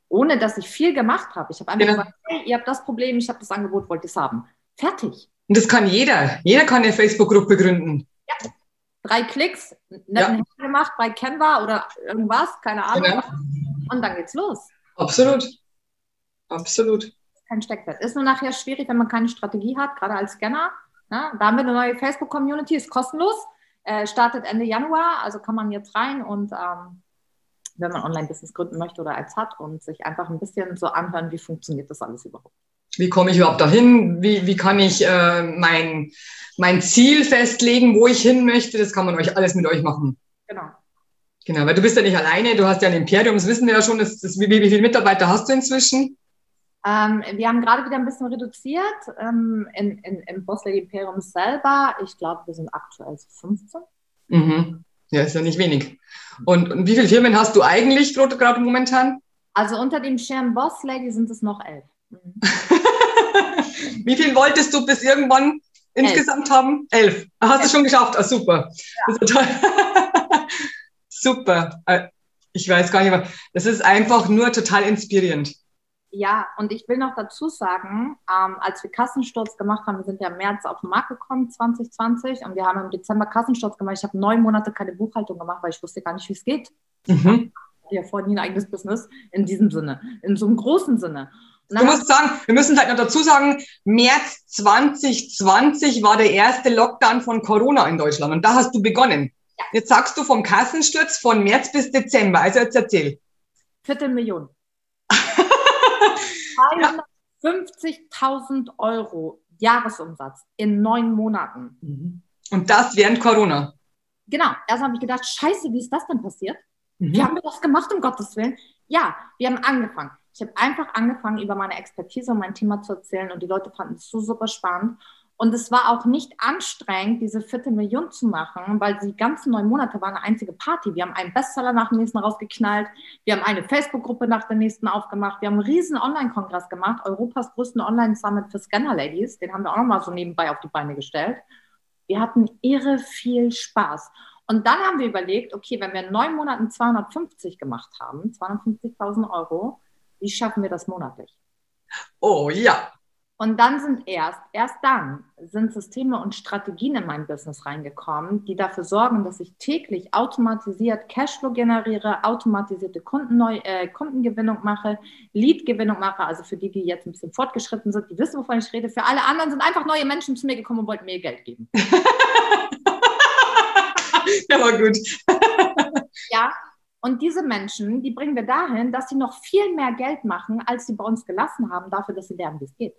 Ohne dass ich viel gemacht habe. Ich habe einfach ja. gesagt, hey, ihr habt das Problem, ich habe das Angebot, wollt ihr es haben. Fertig. Und das kann jeder. Jeder kann eine Facebook-Gruppe gründen. Ja. Drei Klicks, netten ja. gemacht bei Canva oder irgendwas, keine Ahnung. Genau. Und dann geht's los. Absolut. Absolut. Kein Steckpferd. Ist nur nachher schwierig, wenn man keine Strategie hat, gerade als Scanner. Ja, da haben wir eine neue Facebook-Community, ist kostenlos, äh, startet Ende Januar, also kann man jetzt rein und ähm, wenn man Online-Business gründen möchte oder als hat und sich einfach ein bisschen so anhören, wie funktioniert das alles überhaupt. Wie komme ich überhaupt dahin? Wie, wie kann ich äh, mein, mein Ziel festlegen, wo ich hin möchte? Das kann man euch alles mit euch machen. Genau. Genau, weil du bist ja nicht alleine, du hast ja ein Imperium, das wissen wir ja schon. Das, das, wie, wie viele Mitarbeiter hast du inzwischen? Ähm, wir haben gerade wieder ein bisschen reduziert ähm, in, in, im Boss Lady Imperium selber. Ich glaube, wir sind aktuell so 15. Mhm. Ja, ist ja nicht wenig. Und, und wie viele Firmen hast du eigentlich gerade momentan? Also unter dem Schirm Boss Lady sind es noch elf. Mhm. <laughs> Wie viel wolltest du bis irgendwann insgesamt Elf. haben? Elf. Hast du schon geschafft? Ah, super. Ja. <laughs> super. Äh, Ich weiß gar nicht mehr. Das ist einfach nur total inspirierend. Ja, und ich will noch dazu sagen, ähm, als wir Kassensturz gemacht haben, wir sind ja im März auf den Markt gekommen, 2020, und wir haben im Dezember Kassensturz gemacht. Ich habe neun Monate keine Buchhaltung gemacht, weil ich wusste gar nicht, wie es geht. Mhm. Ich hatte ja vorher nie ein eigenes Business in diesem Sinne, in so einem großen Sinne. Du musst sagen, wir müssen halt noch dazu sagen, März 2020 war der erste Lockdown von Corona in Deutschland und da hast du begonnen. Ja. Jetzt sagst du vom Kassensturz von März bis Dezember, also jetzt erzähl. Viertelmillion. <laughs> 250.000 Euro Jahresumsatz in neun Monaten. Mhm. Und das während Corona. Genau. Erst habe ich gedacht, scheiße, wie ist das denn passiert? Mhm. Wie haben wir das gemacht, um Gottes Willen? Ja, wir haben angefangen. Ich habe einfach angefangen, über meine Expertise und mein Thema zu erzählen und die Leute fanden es so super spannend. Und es war auch nicht anstrengend, diese vierte Million zu machen, weil die ganzen neun Monate waren eine einzige Party. Wir haben einen Bestseller nach dem nächsten rausgeknallt. Wir haben eine Facebook-Gruppe nach der nächsten aufgemacht. Wir haben einen riesen Online-Kongress gemacht, Europas größten Online-Summit für Scanner-Ladies. Den haben wir auch nochmal so nebenbei auf die Beine gestellt. Wir hatten irre viel Spaß. Und dann haben wir überlegt, okay, wenn wir in neun Monaten 250 gemacht haben, 250.000 Euro, wie schaffen wir das monatlich? Oh ja, und dann sind erst, erst dann sind Systeme und Strategien in mein Business reingekommen, die dafür sorgen, dass ich täglich automatisiert Cashflow generiere, automatisierte Kundenneu äh, Kundengewinnung mache, Leadgewinnung mache. Also für die, die jetzt ein bisschen fortgeschritten sind, die wissen, wovon ich rede. Für alle anderen sind einfach neue Menschen zu mir gekommen und wollten mir Geld geben. <laughs> ja, war gut. ja, und diese Menschen, die bringen wir dahin, dass sie noch viel mehr Geld machen, als sie bei uns gelassen haben, dafür, dass sie lernen, wie es geht.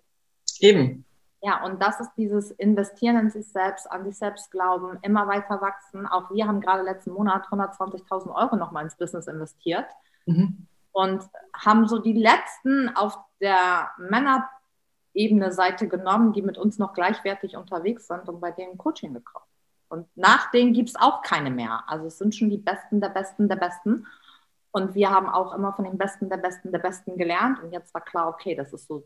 Eben. Ja, und das ist dieses Investieren in sich selbst, an sich selbst glauben, immer weiter wachsen. Auch wir haben gerade letzten Monat 120.000 Euro nochmal ins Business investiert mhm. und haben so die letzten auf der Männerebene Seite genommen, die mit uns noch gleichwertig unterwegs sind und bei denen Coaching gekauft. Und nach denen gibt es auch keine mehr. Also es sind schon die Besten der Besten der Besten. Und wir haben auch immer von den Besten der Besten der Besten gelernt. Und jetzt war klar, okay, das ist so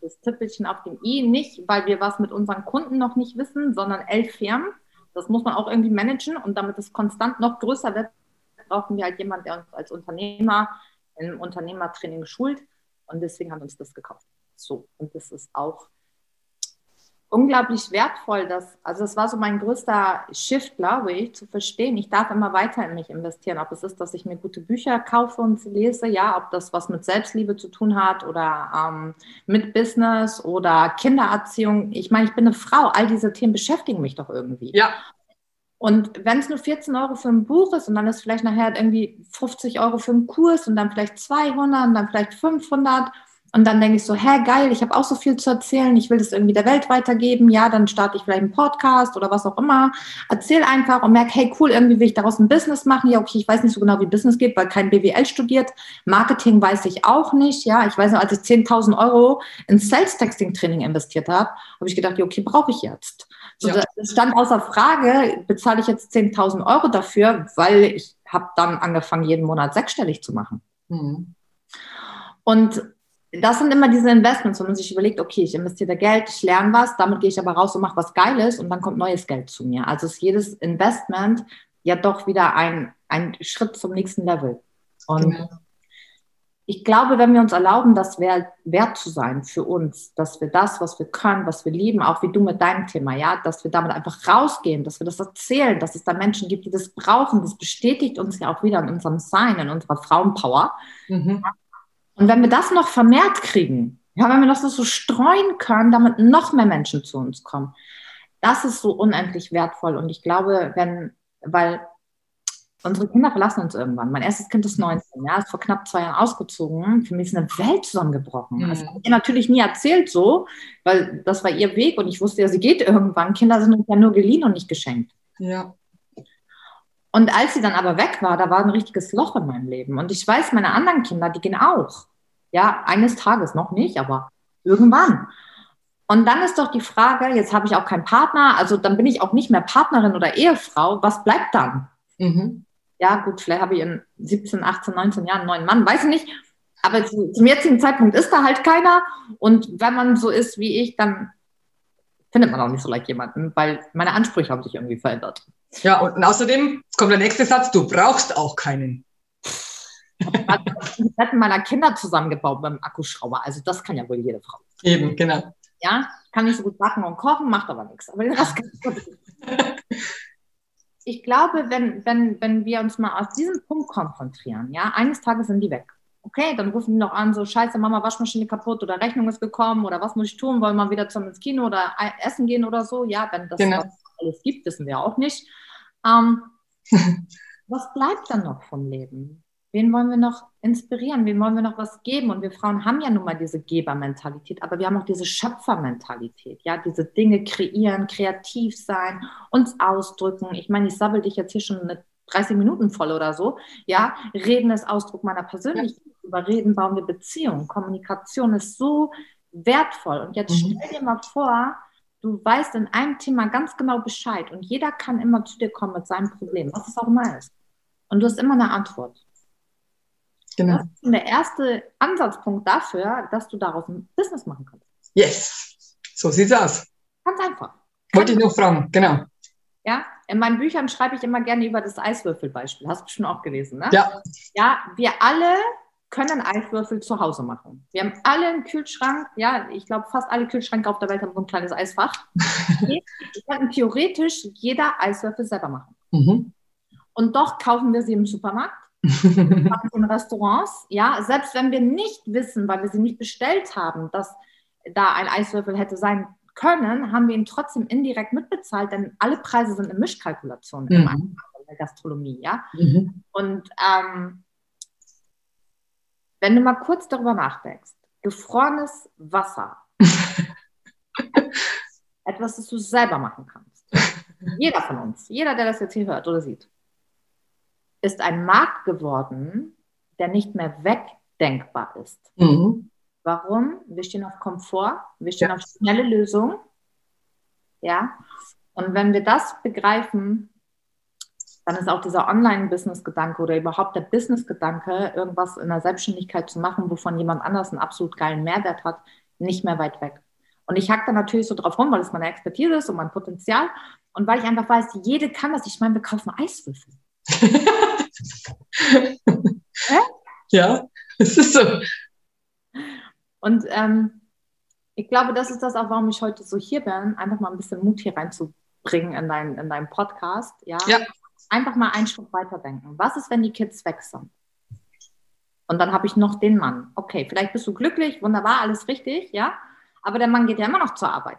das Tippelchen auf dem i nicht, weil wir was mit unseren Kunden noch nicht wissen, sondern elf Firmen. Das muss man auch irgendwie managen und damit es konstant noch größer wird, brauchen wir halt jemanden, der uns als Unternehmer im Unternehmertraining schult und deswegen haben wir uns das gekauft. So, und das ist auch unglaublich wertvoll, dass, also es war so mein größter Shift, glaube ich, zu verstehen, ich darf immer weiter in mich investieren, ob es ist, dass ich mir gute Bücher kaufe und sie lese, ja, ob das was mit Selbstliebe zu tun hat oder ähm, mit Business oder Kindererziehung. Ich meine, ich bin eine Frau, all diese Themen beschäftigen mich doch irgendwie. Ja. Und wenn es nur 14 Euro für ein Buch ist und dann ist vielleicht nachher irgendwie 50 Euro für einen Kurs und dann vielleicht 200 und dann vielleicht 500 und dann denke ich so, hä, geil, ich habe auch so viel zu erzählen, ich will das irgendwie der Welt weitergeben. Ja, dann starte ich vielleicht einen Podcast oder was auch immer. Erzähl einfach und merke, hey, cool, irgendwie will ich daraus ein Business machen. Ja, okay, ich weiß nicht so genau, wie Business geht, weil kein BWL studiert. Marketing weiß ich auch nicht. Ja, ich weiß noch, als ich 10.000 Euro in Sales-Texting-Training investiert habe, habe ich gedacht, ja, okay, brauche ich jetzt. So, ja. Das stand außer Frage, bezahle ich jetzt 10.000 Euro dafür, weil ich habe dann angefangen, jeden Monat sechsstellig zu machen. Mhm. Und das sind immer diese Investments, wo man sich überlegt, okay, ich investiere Geld, ich lerne was, damit gehe ich aber raus und mache was Geiles und dann kommt neues Geld zu mir. Also ist jedes Investment ja doch wieder ein, ein Schritt zum nächsten Level. Und genau. ich glaube, wenn wir uns erlauben, das wert, wert zu sein für uns, dass wir das, was wir können, was wir lieben, auch wie du mit deinem Thema, ja, dass wir damit einfach rausgehen, dass wir das erzählen, dass es da Menschen gibt, die das brauchen, das bestätigt uns ja auch wieder in unserem Sein, in unserer Frauenpower. Mhm. Und wenn wir das noch vermehrt kriegen, ja, wenn wir das so streuen können, damit noch mehr Menschen zu uns kommen, das ist so unendlich wertvoll. Und ich glaube, wenn, weil unsere Kinder verlassen uns irgendwann. Mein erstes Kind ist 19, ja, ist vor knapp zwei Jahren ausgezogen. Für mich ist eine Welt zusammengebrochen. Mhm. Das habe ich ihr natürlich nie erzählt so, weil das war ihr Weg und ich wusste ja, sie geht irgendwann. Kinder sind uns ja nur geliehen und nicht geschenkt. Ja. Und als sie dann aber weg war, da war ein richtiges Loch in meinem Leben. Und ich weiß, meine anderen Kinder, die gehen auch. Ja, eines Tages noch nicht, aber irgendwann. Und dann ist doch die Frage, jetzt habe ich auch keinen Partner, also dann bin ich auch nicht mehr Partnerin oder Ehefrau. Was bleibt dann? Mhm. Ja, gut, vielleicht habe ich in 17, 18, 19 Jahren einen neuen Mann, weiß ich nicht. Aber zum jetzigen Zeitpunkt ist da halt keiner. Und wenn man so ist wie ich, dann findet man auch nicht so leicht jemanden, weil meine Ansprüche haben sich irgendwie verändert. Ja, und außerdem kommt der nächste Satz, du brauchst auch keinen. Die Betten meiner Kinder zusammengebaut dem Akkuschrauber. Also das kann ja wohl jede Frau. Eben, genau. Ja, kann nicht so gut backen und kochen, macht aber nichts. Aber den Rest kann ich gut. <laughs> Ich glaube, wenn, wenn, wenn wir uns mal auf diesen Punkt konzentrieren, ja, eines Tages sind die weg. Okay, dann rufen die noch an, so scheiße, Mama, Waschmaschine kaputt oder Rechnung ist gekommen oder was muss ich tun, wollen wir wieder zum ins Kino oder essen gehen oder so. Ja, wenn das genau. alles gibt, wissen wir auch nicht. Ähm, <laughs> was bleibt dann noch vom Leben? Wen wollen wir noch inspirieren? Wen wollen wir noch was geben? Und wir Frauen haben ja nun mal diese Gebermentalität, aber wir haben auch diese Schöpfermentalität, ja, diese Dinge kreieren, kreativ sein, uns ausdrücken. Ich meine, ich sabbel dich jetzt hier schon eine 30 Minuten voll oder so. Ja, Reden ist Ausdruck meiner Persönlichkeit. Ja. Über Reden bauen wir Beziehungen. Kommunikation ist so wertvoll. Und jetzt mhm. stell dir mal vor, du weißt in einem Thema ganz genau Bescheid und jeder kann immer zu dir kommen mit seinem Problem, was es auch immer ist. Und du hast immer eine Antwort. Genau. Das ist der erste Ansatzpunkt dafür, dass du daraus ein Business machen kannst. Yes, so sieht's aus. Ganz einfach. Wollte ich noch fragen, genau. Ja, in meinen Büchern schreibe ich immer gerne über das Eiswürfelbeispiel. Hast du schon auch gelesen, ne? Ja. Ja, wir alle können Eiswürfel zu Hause machen. Wir haben alle einen Kühlschrank, ja, ich glaube, fast alle Kühlschränke auf der Welt haben so ein kleines Eisfach. <laughs> wir könnten theoretisch jeder Eiswürfel selber machen. Mhm. Und doch kaufen wir sie im Supermarkt, <laughs> in Restaurants, ja, selbst wenn wir nicht wissen, weil wir sie nicht bestellt haben, dass da ein Eiswürfel hätte sein können, haben wir ihn trotzdem indirekt mitbezahlt, denn alle Preise sind in Mischkalkulation mhm. in der Gastronomie, ja. Mhm. Und ähm, wenn du mal kurz darüber nachdenkst, gefrorenes Wasser, <laughs> etwas, das du selber machen kannst. Jeder von uns, jeder, der das jetzt hier hört oder sieht, ist ein Markt geworden, der nicht mehr wegdenkbar ist. Mhm. Warum? Wir stehen auf Komfort, wir stehen ja. auf schnelle Lösungen. Ja. Und wenn wir das begreifen, dann ist auch dieser Online-Business-Gedanke oder überhaupt der Business-Gedanke, irgendwas in der Selbstständigkeit zu machen, wovon jemand anders einen absolut geilen Mehrwert hat, nicht mehr weit weg. Und ich hack da natürlich so drauf rum, weil es meine Expertise ist und mein Potenzial. Und weil ich einfach weiß, jede kann das. Ich meine, wir kaufen Eiswürfel. <laughs> ja, es ist so. Und ähm, ich glaube, das ist das auch, warum ich heute so hier bin, einfach mal ein bisschen Mut hier reinzubringen in, dein, in deinen Podcast. Ja? ja. Einfach mal einen Schritt weiterdenken. Was ist, wenn die Kids weg sind? Und dann habe ich noch den Mann. Okay, vielleicht bist du glücklich, wunderbar, alles richtig, ja. Aber der Mann geht ja immer noch zur Arbeit.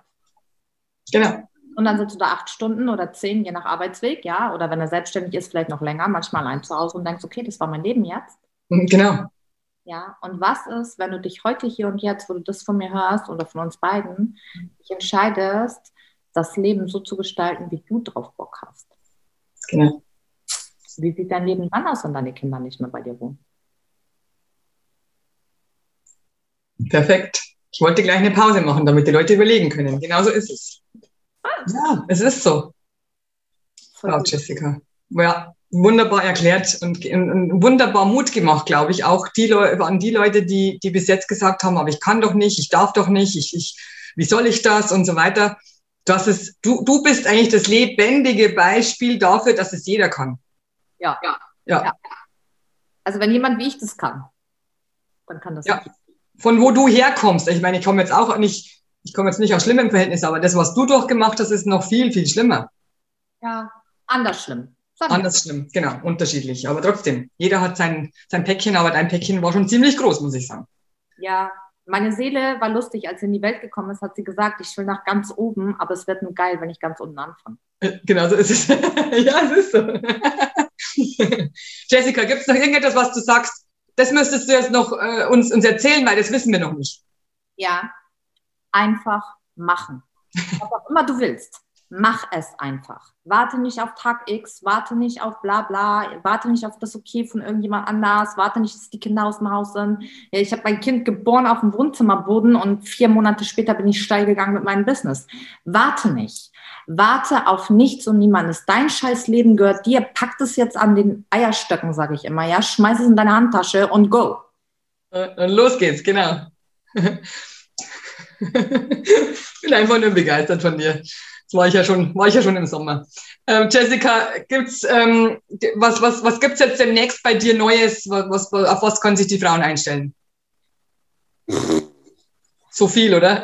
Genau. Und dann sitzt du da acht Stunden oder zehn, je nach Arbeitsweg, ja. Oder wenn er selbstständig ist, vielleicht noch länger, manchmal allein zu Hause und denkst, okay, das war mein Leben jetzt. Genau. Ja, und was ist, wenn du dich heute hier und jetzt, wo du das von mir hörst oder von uns beiden, dich entscheidest, das Leben so zu gestalten, wie du drauf Bock hast? Genau. Wie sieht dein Leben dann aus, wenn deine Kinder nicht mehr bei dir wohnen? Perfekt. Ich wollte gleich eine Pause machen, damit die Leute überlegen können. Genauso ist es. Ah. Ja, es ist so. Frau Jessica. Ja, wunderbar erklärt und, und, wunderbar Mut gemacht, glaube ich. Auch die Leute, an die Leute, die, die bis jetzt gesagt haben, aber ich kann doch nicht, ich darf doch nicht, ich, ich, wie soll ich das und so weiter. Das ist, du, du bist eigentlich das lebendige Beispiel dafür, dass es jeder kann. Ja. ja. ja. Also wenn jemand wie ich das kann, dann kann das. Ja. Von wo du herkommst. Ich meine, ich komme jetzt auch nicht, ich komme jetzt nicht aus schlimmem Verhältnis, aber das, was du durchgemacht hast, ist noch viel, viel schlimmer. Ja, anders schlimm. Anders schlimm, genau, unterschiedlich. Aber trotzdem, jeder hat sein, sein Päckchen, aber dein Päckchen war schon ziemlich groß, muss ich sagen. Ja, meine Seele war lustig, als sie in die Welt gekommen ist, hat sie gesagt, ich will nach ganz oben, aber es wird nur geil, wenn ich ganz unten anfange. Äh, genau so ist es. <laughs> ja, es ist so. <laughs> Jessica, gibt es noch irgendetwas, was du sagst? Das müsstest du jetzt noch äh, uns, uns erzählen, weil das wissen wir noch nicht. Ja, einfach machen. Was auch immer du willst mach es einfach. Warte nicht auf Tag X, warte nicht auf bla bla, warte nicht auf das Okay von irgendjemand anders, warte nicht, dass die Kinder aus dem Haus sind. Ich habe mein Kind geboren auf dem Wohnzimmerboden und vier Monate später bin ich steil gegangen mit meinem Business. Warte nicht. Warte auf nichts und niemandes. Dein scheiß Leben gehört dir. Pack es jetzt an den Eierstöcken, sage ich immer. Ja, schmeiß es in deine Handtasche und go. Und los geht's, genau. <laughs> <laughs> bin einfach nur begeistert von dir. war ich ja schon, war ich ja schon im Sommer. Ähm, Jessica, gibt's ähm, was, was, was gibt's jetzt demnächst bei dir Neues? Was, auf was können sich die Frauen einstellen? <laughs> So viel, oder?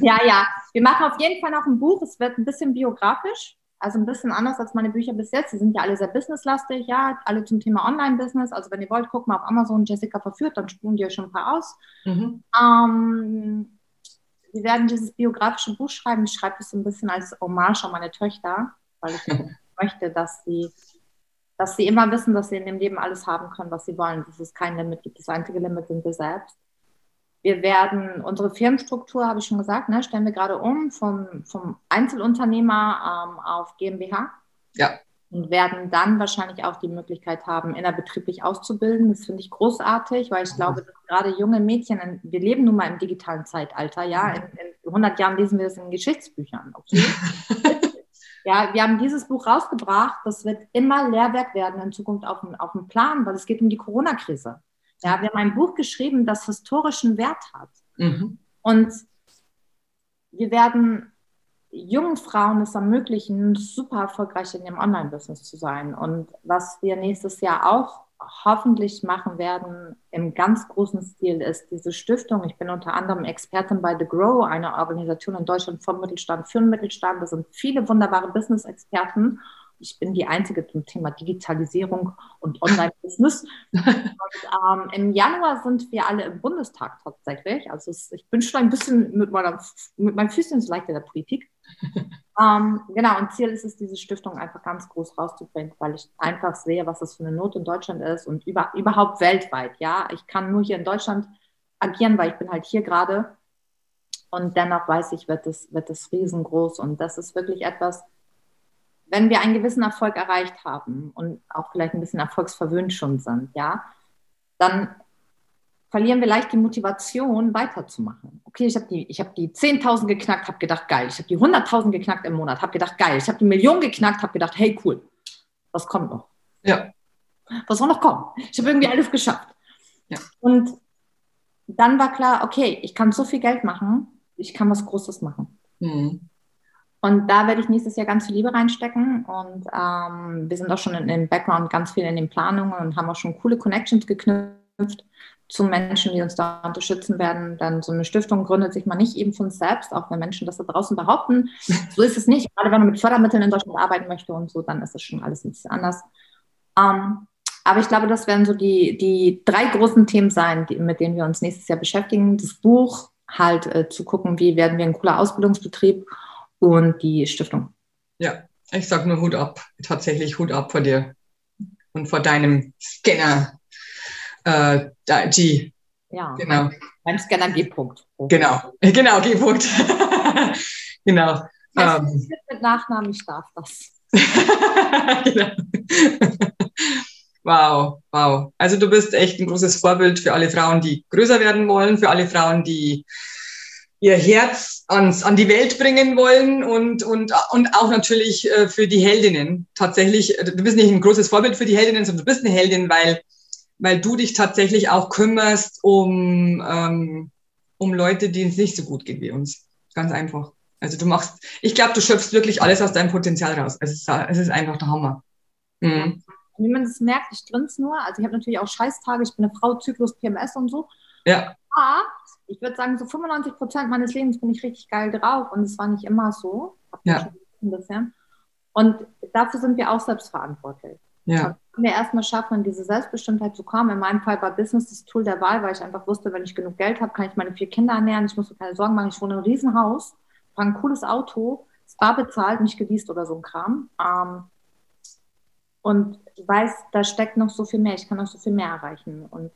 Ja, ja. Wir machen auf jeden Fall noch ein Buch. Es wird ein bisschen biografisch, also ein bisschen anders als meine Bücher bis jetzt. Die sind ja alle sehr businesslastig, ja, alle zum Thema Online-Business. Also wenn ihr wollt, guckt mal auf Amazon Jessica verführt, dann spulen die euch schon ein paar aus. Mhm. Ähm, wir werden dieses biografische Buch schreiben. Ich schreibe es so ein bisschen als Hommage an meine Töchter, weil ich <laughs> möchte, dass sie, dass sie immer wissen, dass sie in dem Leben alles haben können, was sie wollen. Dass es kein Limit gibt. Das einzige Limit sind wir selbst. Wir werden unsere Firmenstruktur, habe ich schon gesagt, ne, stellen wir gerade um vom, vom Einzelunternehmer ähm, auf GmbH. Ja. Und werden dann wahrscheinlich auch die Möglichkeit haben, innerbetrieblich auszubilden. Das finde ich großartig, weil ich glaube, dass gerade junge Mädchen, wir leben nun mal im digitalen Zeitalter, ja, in, in 100 Jahren lesen wir das in Geschichtsbüchern. Okay? <laughs> ja, wir haben dieses Buch rausgebracht, das wird immer Lehrwerk werden in Zukunft auf dem, auf dem Plan, weil es geht um die Corona-Krise. Ja, wir haben ein Buch geschrieben, das historischen Wert hat. Mhm. Und wir werden jungen Frauen es ermöglichen, super erfolgreich in ihrem Online-Business zu sein. Und was wir nächstes Jahr auch hoffentlich machen werden im ganz großen Stil ist diese Stiftung. Ich bin unter anderem Expertin bei The Grow, einer Organisation in Deutschland vom Mittelstand für den Mittelstand. Da sind viele wunderbare Business-Experten ich bin die Einzige zum Thema Digitalisierung und Online-Business. <laughs> ähm, Im Januar sind wir alle im Bundestag tatsächlich. Also es, ich bin schon ein bisschen mit, meiner, mit meinen Füßen leicht in der Politik. <laughs> ähm, genau, und Ziel ist es, diese Stiftung einfach ganz groß rauszubringen, weil ich einfach sehe, was das für eine Not in Deutschland ist und über, überhaupt weltweit. Ja, ich kann nur hier in Deutschland agieren, weil ich bin halt hier gerade. Und dennoch weiß ich, wird es, wird es riesengroß. Und das ist wirklich etwas, wenn wir einen gewissen Erfolg erreicht haben und auch vielleicht ein bisschen erfolgsverwöhnt schon sind, ja, dann verlieren wir leicht die Motivation, weiterzumachen. Okay, ich habe die, hab die 10.000 geknackt, habe gedacht, geil. Ich habe die 100.000 geknackt im Monat, habe gedacht, geil. Ich habe die Million geknackt, habe gedacht, hey, cool. Was kommt noch? Ja. Was soll noch kommen? Ich habe irgendwie alles geschafft. Ja. Und dann war klar, okay, ich kann so viel Geld machen, ich kann was Großes machen. Mhm. Und da werde ich nächstes Jahr ganz viel Liebe reinstecken. Und ähm, wir sind auch schon in, im Background ganz viel in den Planungen und haben auch schon coole Connections geknüpft zu Menschen, die uns da unterstützen werden. Dann so eine Stiftung gründet sich man nicht eben von selbst, auch wenn Menschen das da draußen behaupten. So ist es nicht. Gerade wenn man mit Fördermitteln in Deutschland arbeiten möchte und so, dann ist es schon alles ein bisschen anders. Ähm, aber ich glaube, das werden so die, die drei großen Themen sein, die, mit denen wir uns nächstes Jahr beschäftigen. Das Buch, halt äh, zu gucken, wie werden wir ein cooler Ausbildungsbetrieb und die Stiftung. Ja, ich sage nur Hut ab, tatsächlich Hut ab vor dir und vor deinem Scanner äh, G. Ja, genau. Beim Scanner G. -Punkt. Genau, <laughs> genau, G. -Punkt. <laughs> genau. Ähm. Mit Nachnamen, ich darf das. <laughs> genau. Wow, wow. Also du bist echt ein großes Vorbild für alle Frauen, die größer werden wollen, für alle Frauen, die ihr Herz ans, an die Welt bringen wollen und, und, und auch natürlich äh, für die Heldinnen. Tatsächlich, äh, du bist nicht ein großes Vorbild für die Heldinnen, sondern du bist eine Heldin, weil, weil du dich tatsächlich auch kümmerst um, ähm, um Leute, denen es nicht so gut geht wie uns. Ganz einfach. Also du machst, ich glaube, du schöpfst wirklich alles aus deinem Potenzial raus. Es ist, es ist einfach der Hammer. Mhm. Wie man das merkt, ich grinse nur. Also ich habe natürlich auch Scheißtage, ich bin eine Frau, Zyklus, PMS und so. Ja. Aber ich würde sagen, so 95 Prozent meines Lebens bin ich richtig geil drauf und es war nicht immer so. Ja. Und dafür sind wir auch selbstverantwortlich. Ja. Wenn wir erstmal schaffen, in diese Selbstbestimmtheit zu kommen. In meinem Fall war Business das Tool der Wahl, weil ich einfach wusste, wenn ich genug Geld habe, kann ich meine vier Kinder ernähren. Ich muss mir keine Sorgen machen. Ich wohne in einem Riesenhaus, fahre ein cooles Auto, es war bezahlt, nicht geleast oder so ein Kram. Ähm, und ich weiß, da steckt noch so viel mehr. Ich kann noch so viel mehr erreichen. Und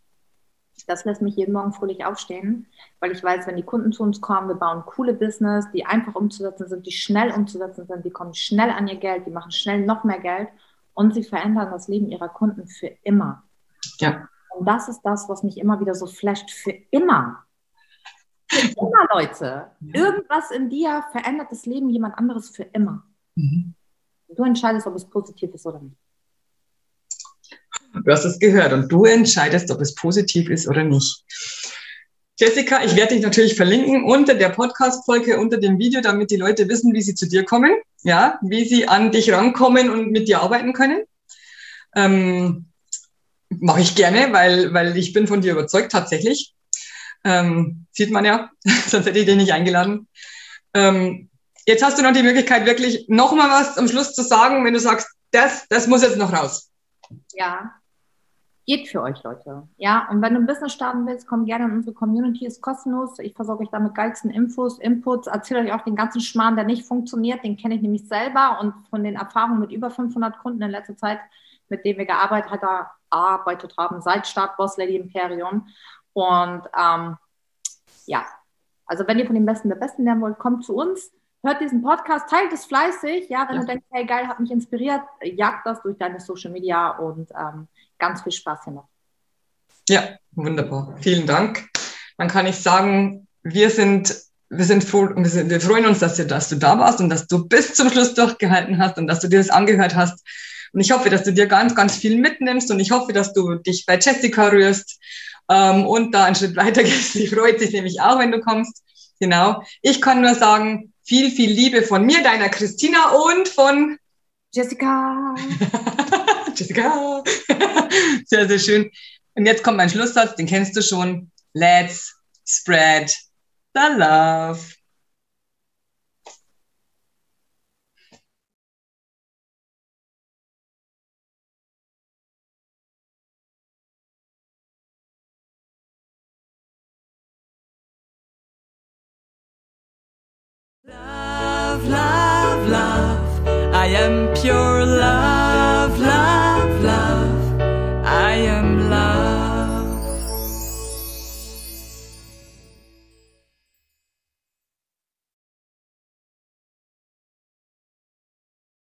das lässt mich jeden Morgen fröhlich aufstehen, weil ich weiß, wenn die Kunden zu uns kommen, wir bauen coole Business, die einfach umzusetzen sind, die schnell umzusetzen sind, die kommen schnell an ihr Geld, die machen schnell noch mehr Geld und sie verändern das Leben ihrer Kunden für immer. Ja. Und das ist das, was mich immer wieder so flasht, für immer. Für immer, Leute. Irgendwas in dir verändert das Leben jemand anderes für immer. Mhm. Du entscheidest, ob es positiv ist oder nicht. Du hast es gehört und du entscheidest, ob es positiv ist oder nicht. Jessica, ich werde dich natürlich verlinken unter der Podcast-Folge, unter dem Video, damit die Leute wissen, wie sie zu dir kommen, ja, wie sie an dich rankommen und mit dir arbeiten können. Ähm, Mache ich gerne, weil, weil ich bin von dir überzeugt, tatsächlich. Ähm, sieht man ja, <laughs> sonst hätte ich dich nicht eingeladen. Ähm, jetzt hast du noch die Möglichkeit, wirklich nochmal was am Schluss zu sagen, wenn du sagst, das, das muss jetzt noch raus. Ja, geht für euch, Leute. Ja, und wenn du ein Business starten willst, komm gerne in unsere Community, ist kostenlos. Ich versorge euch da mit geilsten Infos, Inputs, erzähle euch auch den ganzen Schmarrn, der nicht funktioniert. Den kenne ich nämlich selber und von den Erfahrungen mit über 500 Kunden in letzter Zeit, mit denen wir gearbeitet, gearbeitet haben, seit Start Boss Lady Imperium. Und ähm, ja, also wenn ihr von den Besten der Besten lernen wollt, kommt zu uns hört diesen Podcast, teilt es fleißig. Ja, wenn ja. du denkst, hey geil, hat mich inspiriert, jagt das durch deine Social Media und ähm, ganz viel Spaß hier noch. Ja, wunderbar. Vielen Dank. Dann kann ich sagen, wir sind, wir sind froh, wir, sind, wir freuen uns, dass du, dass du da warst und dass du bis zum Schluss durchgehalten hast und dass du dir das angehört hast. Und ich hoffe, dass du dir ganz, ganz viel mitnimmst und ich hoffe, dass du dich bei Jessica rührst ähm, und da einen Schritt weiter gehst. Sie freut sich nämlich auch, wenn du kommst. Genau. Ich kann nur sagen, viel, viel Liebe von mir, deiner Christina und von Jessica. <laughs> Jessica. <laughs> sehr, sehr schön. Und jetzt kommt mein Schlusssatz, den kennst du schon. Let's spread the love. Love, love, love. I am pure.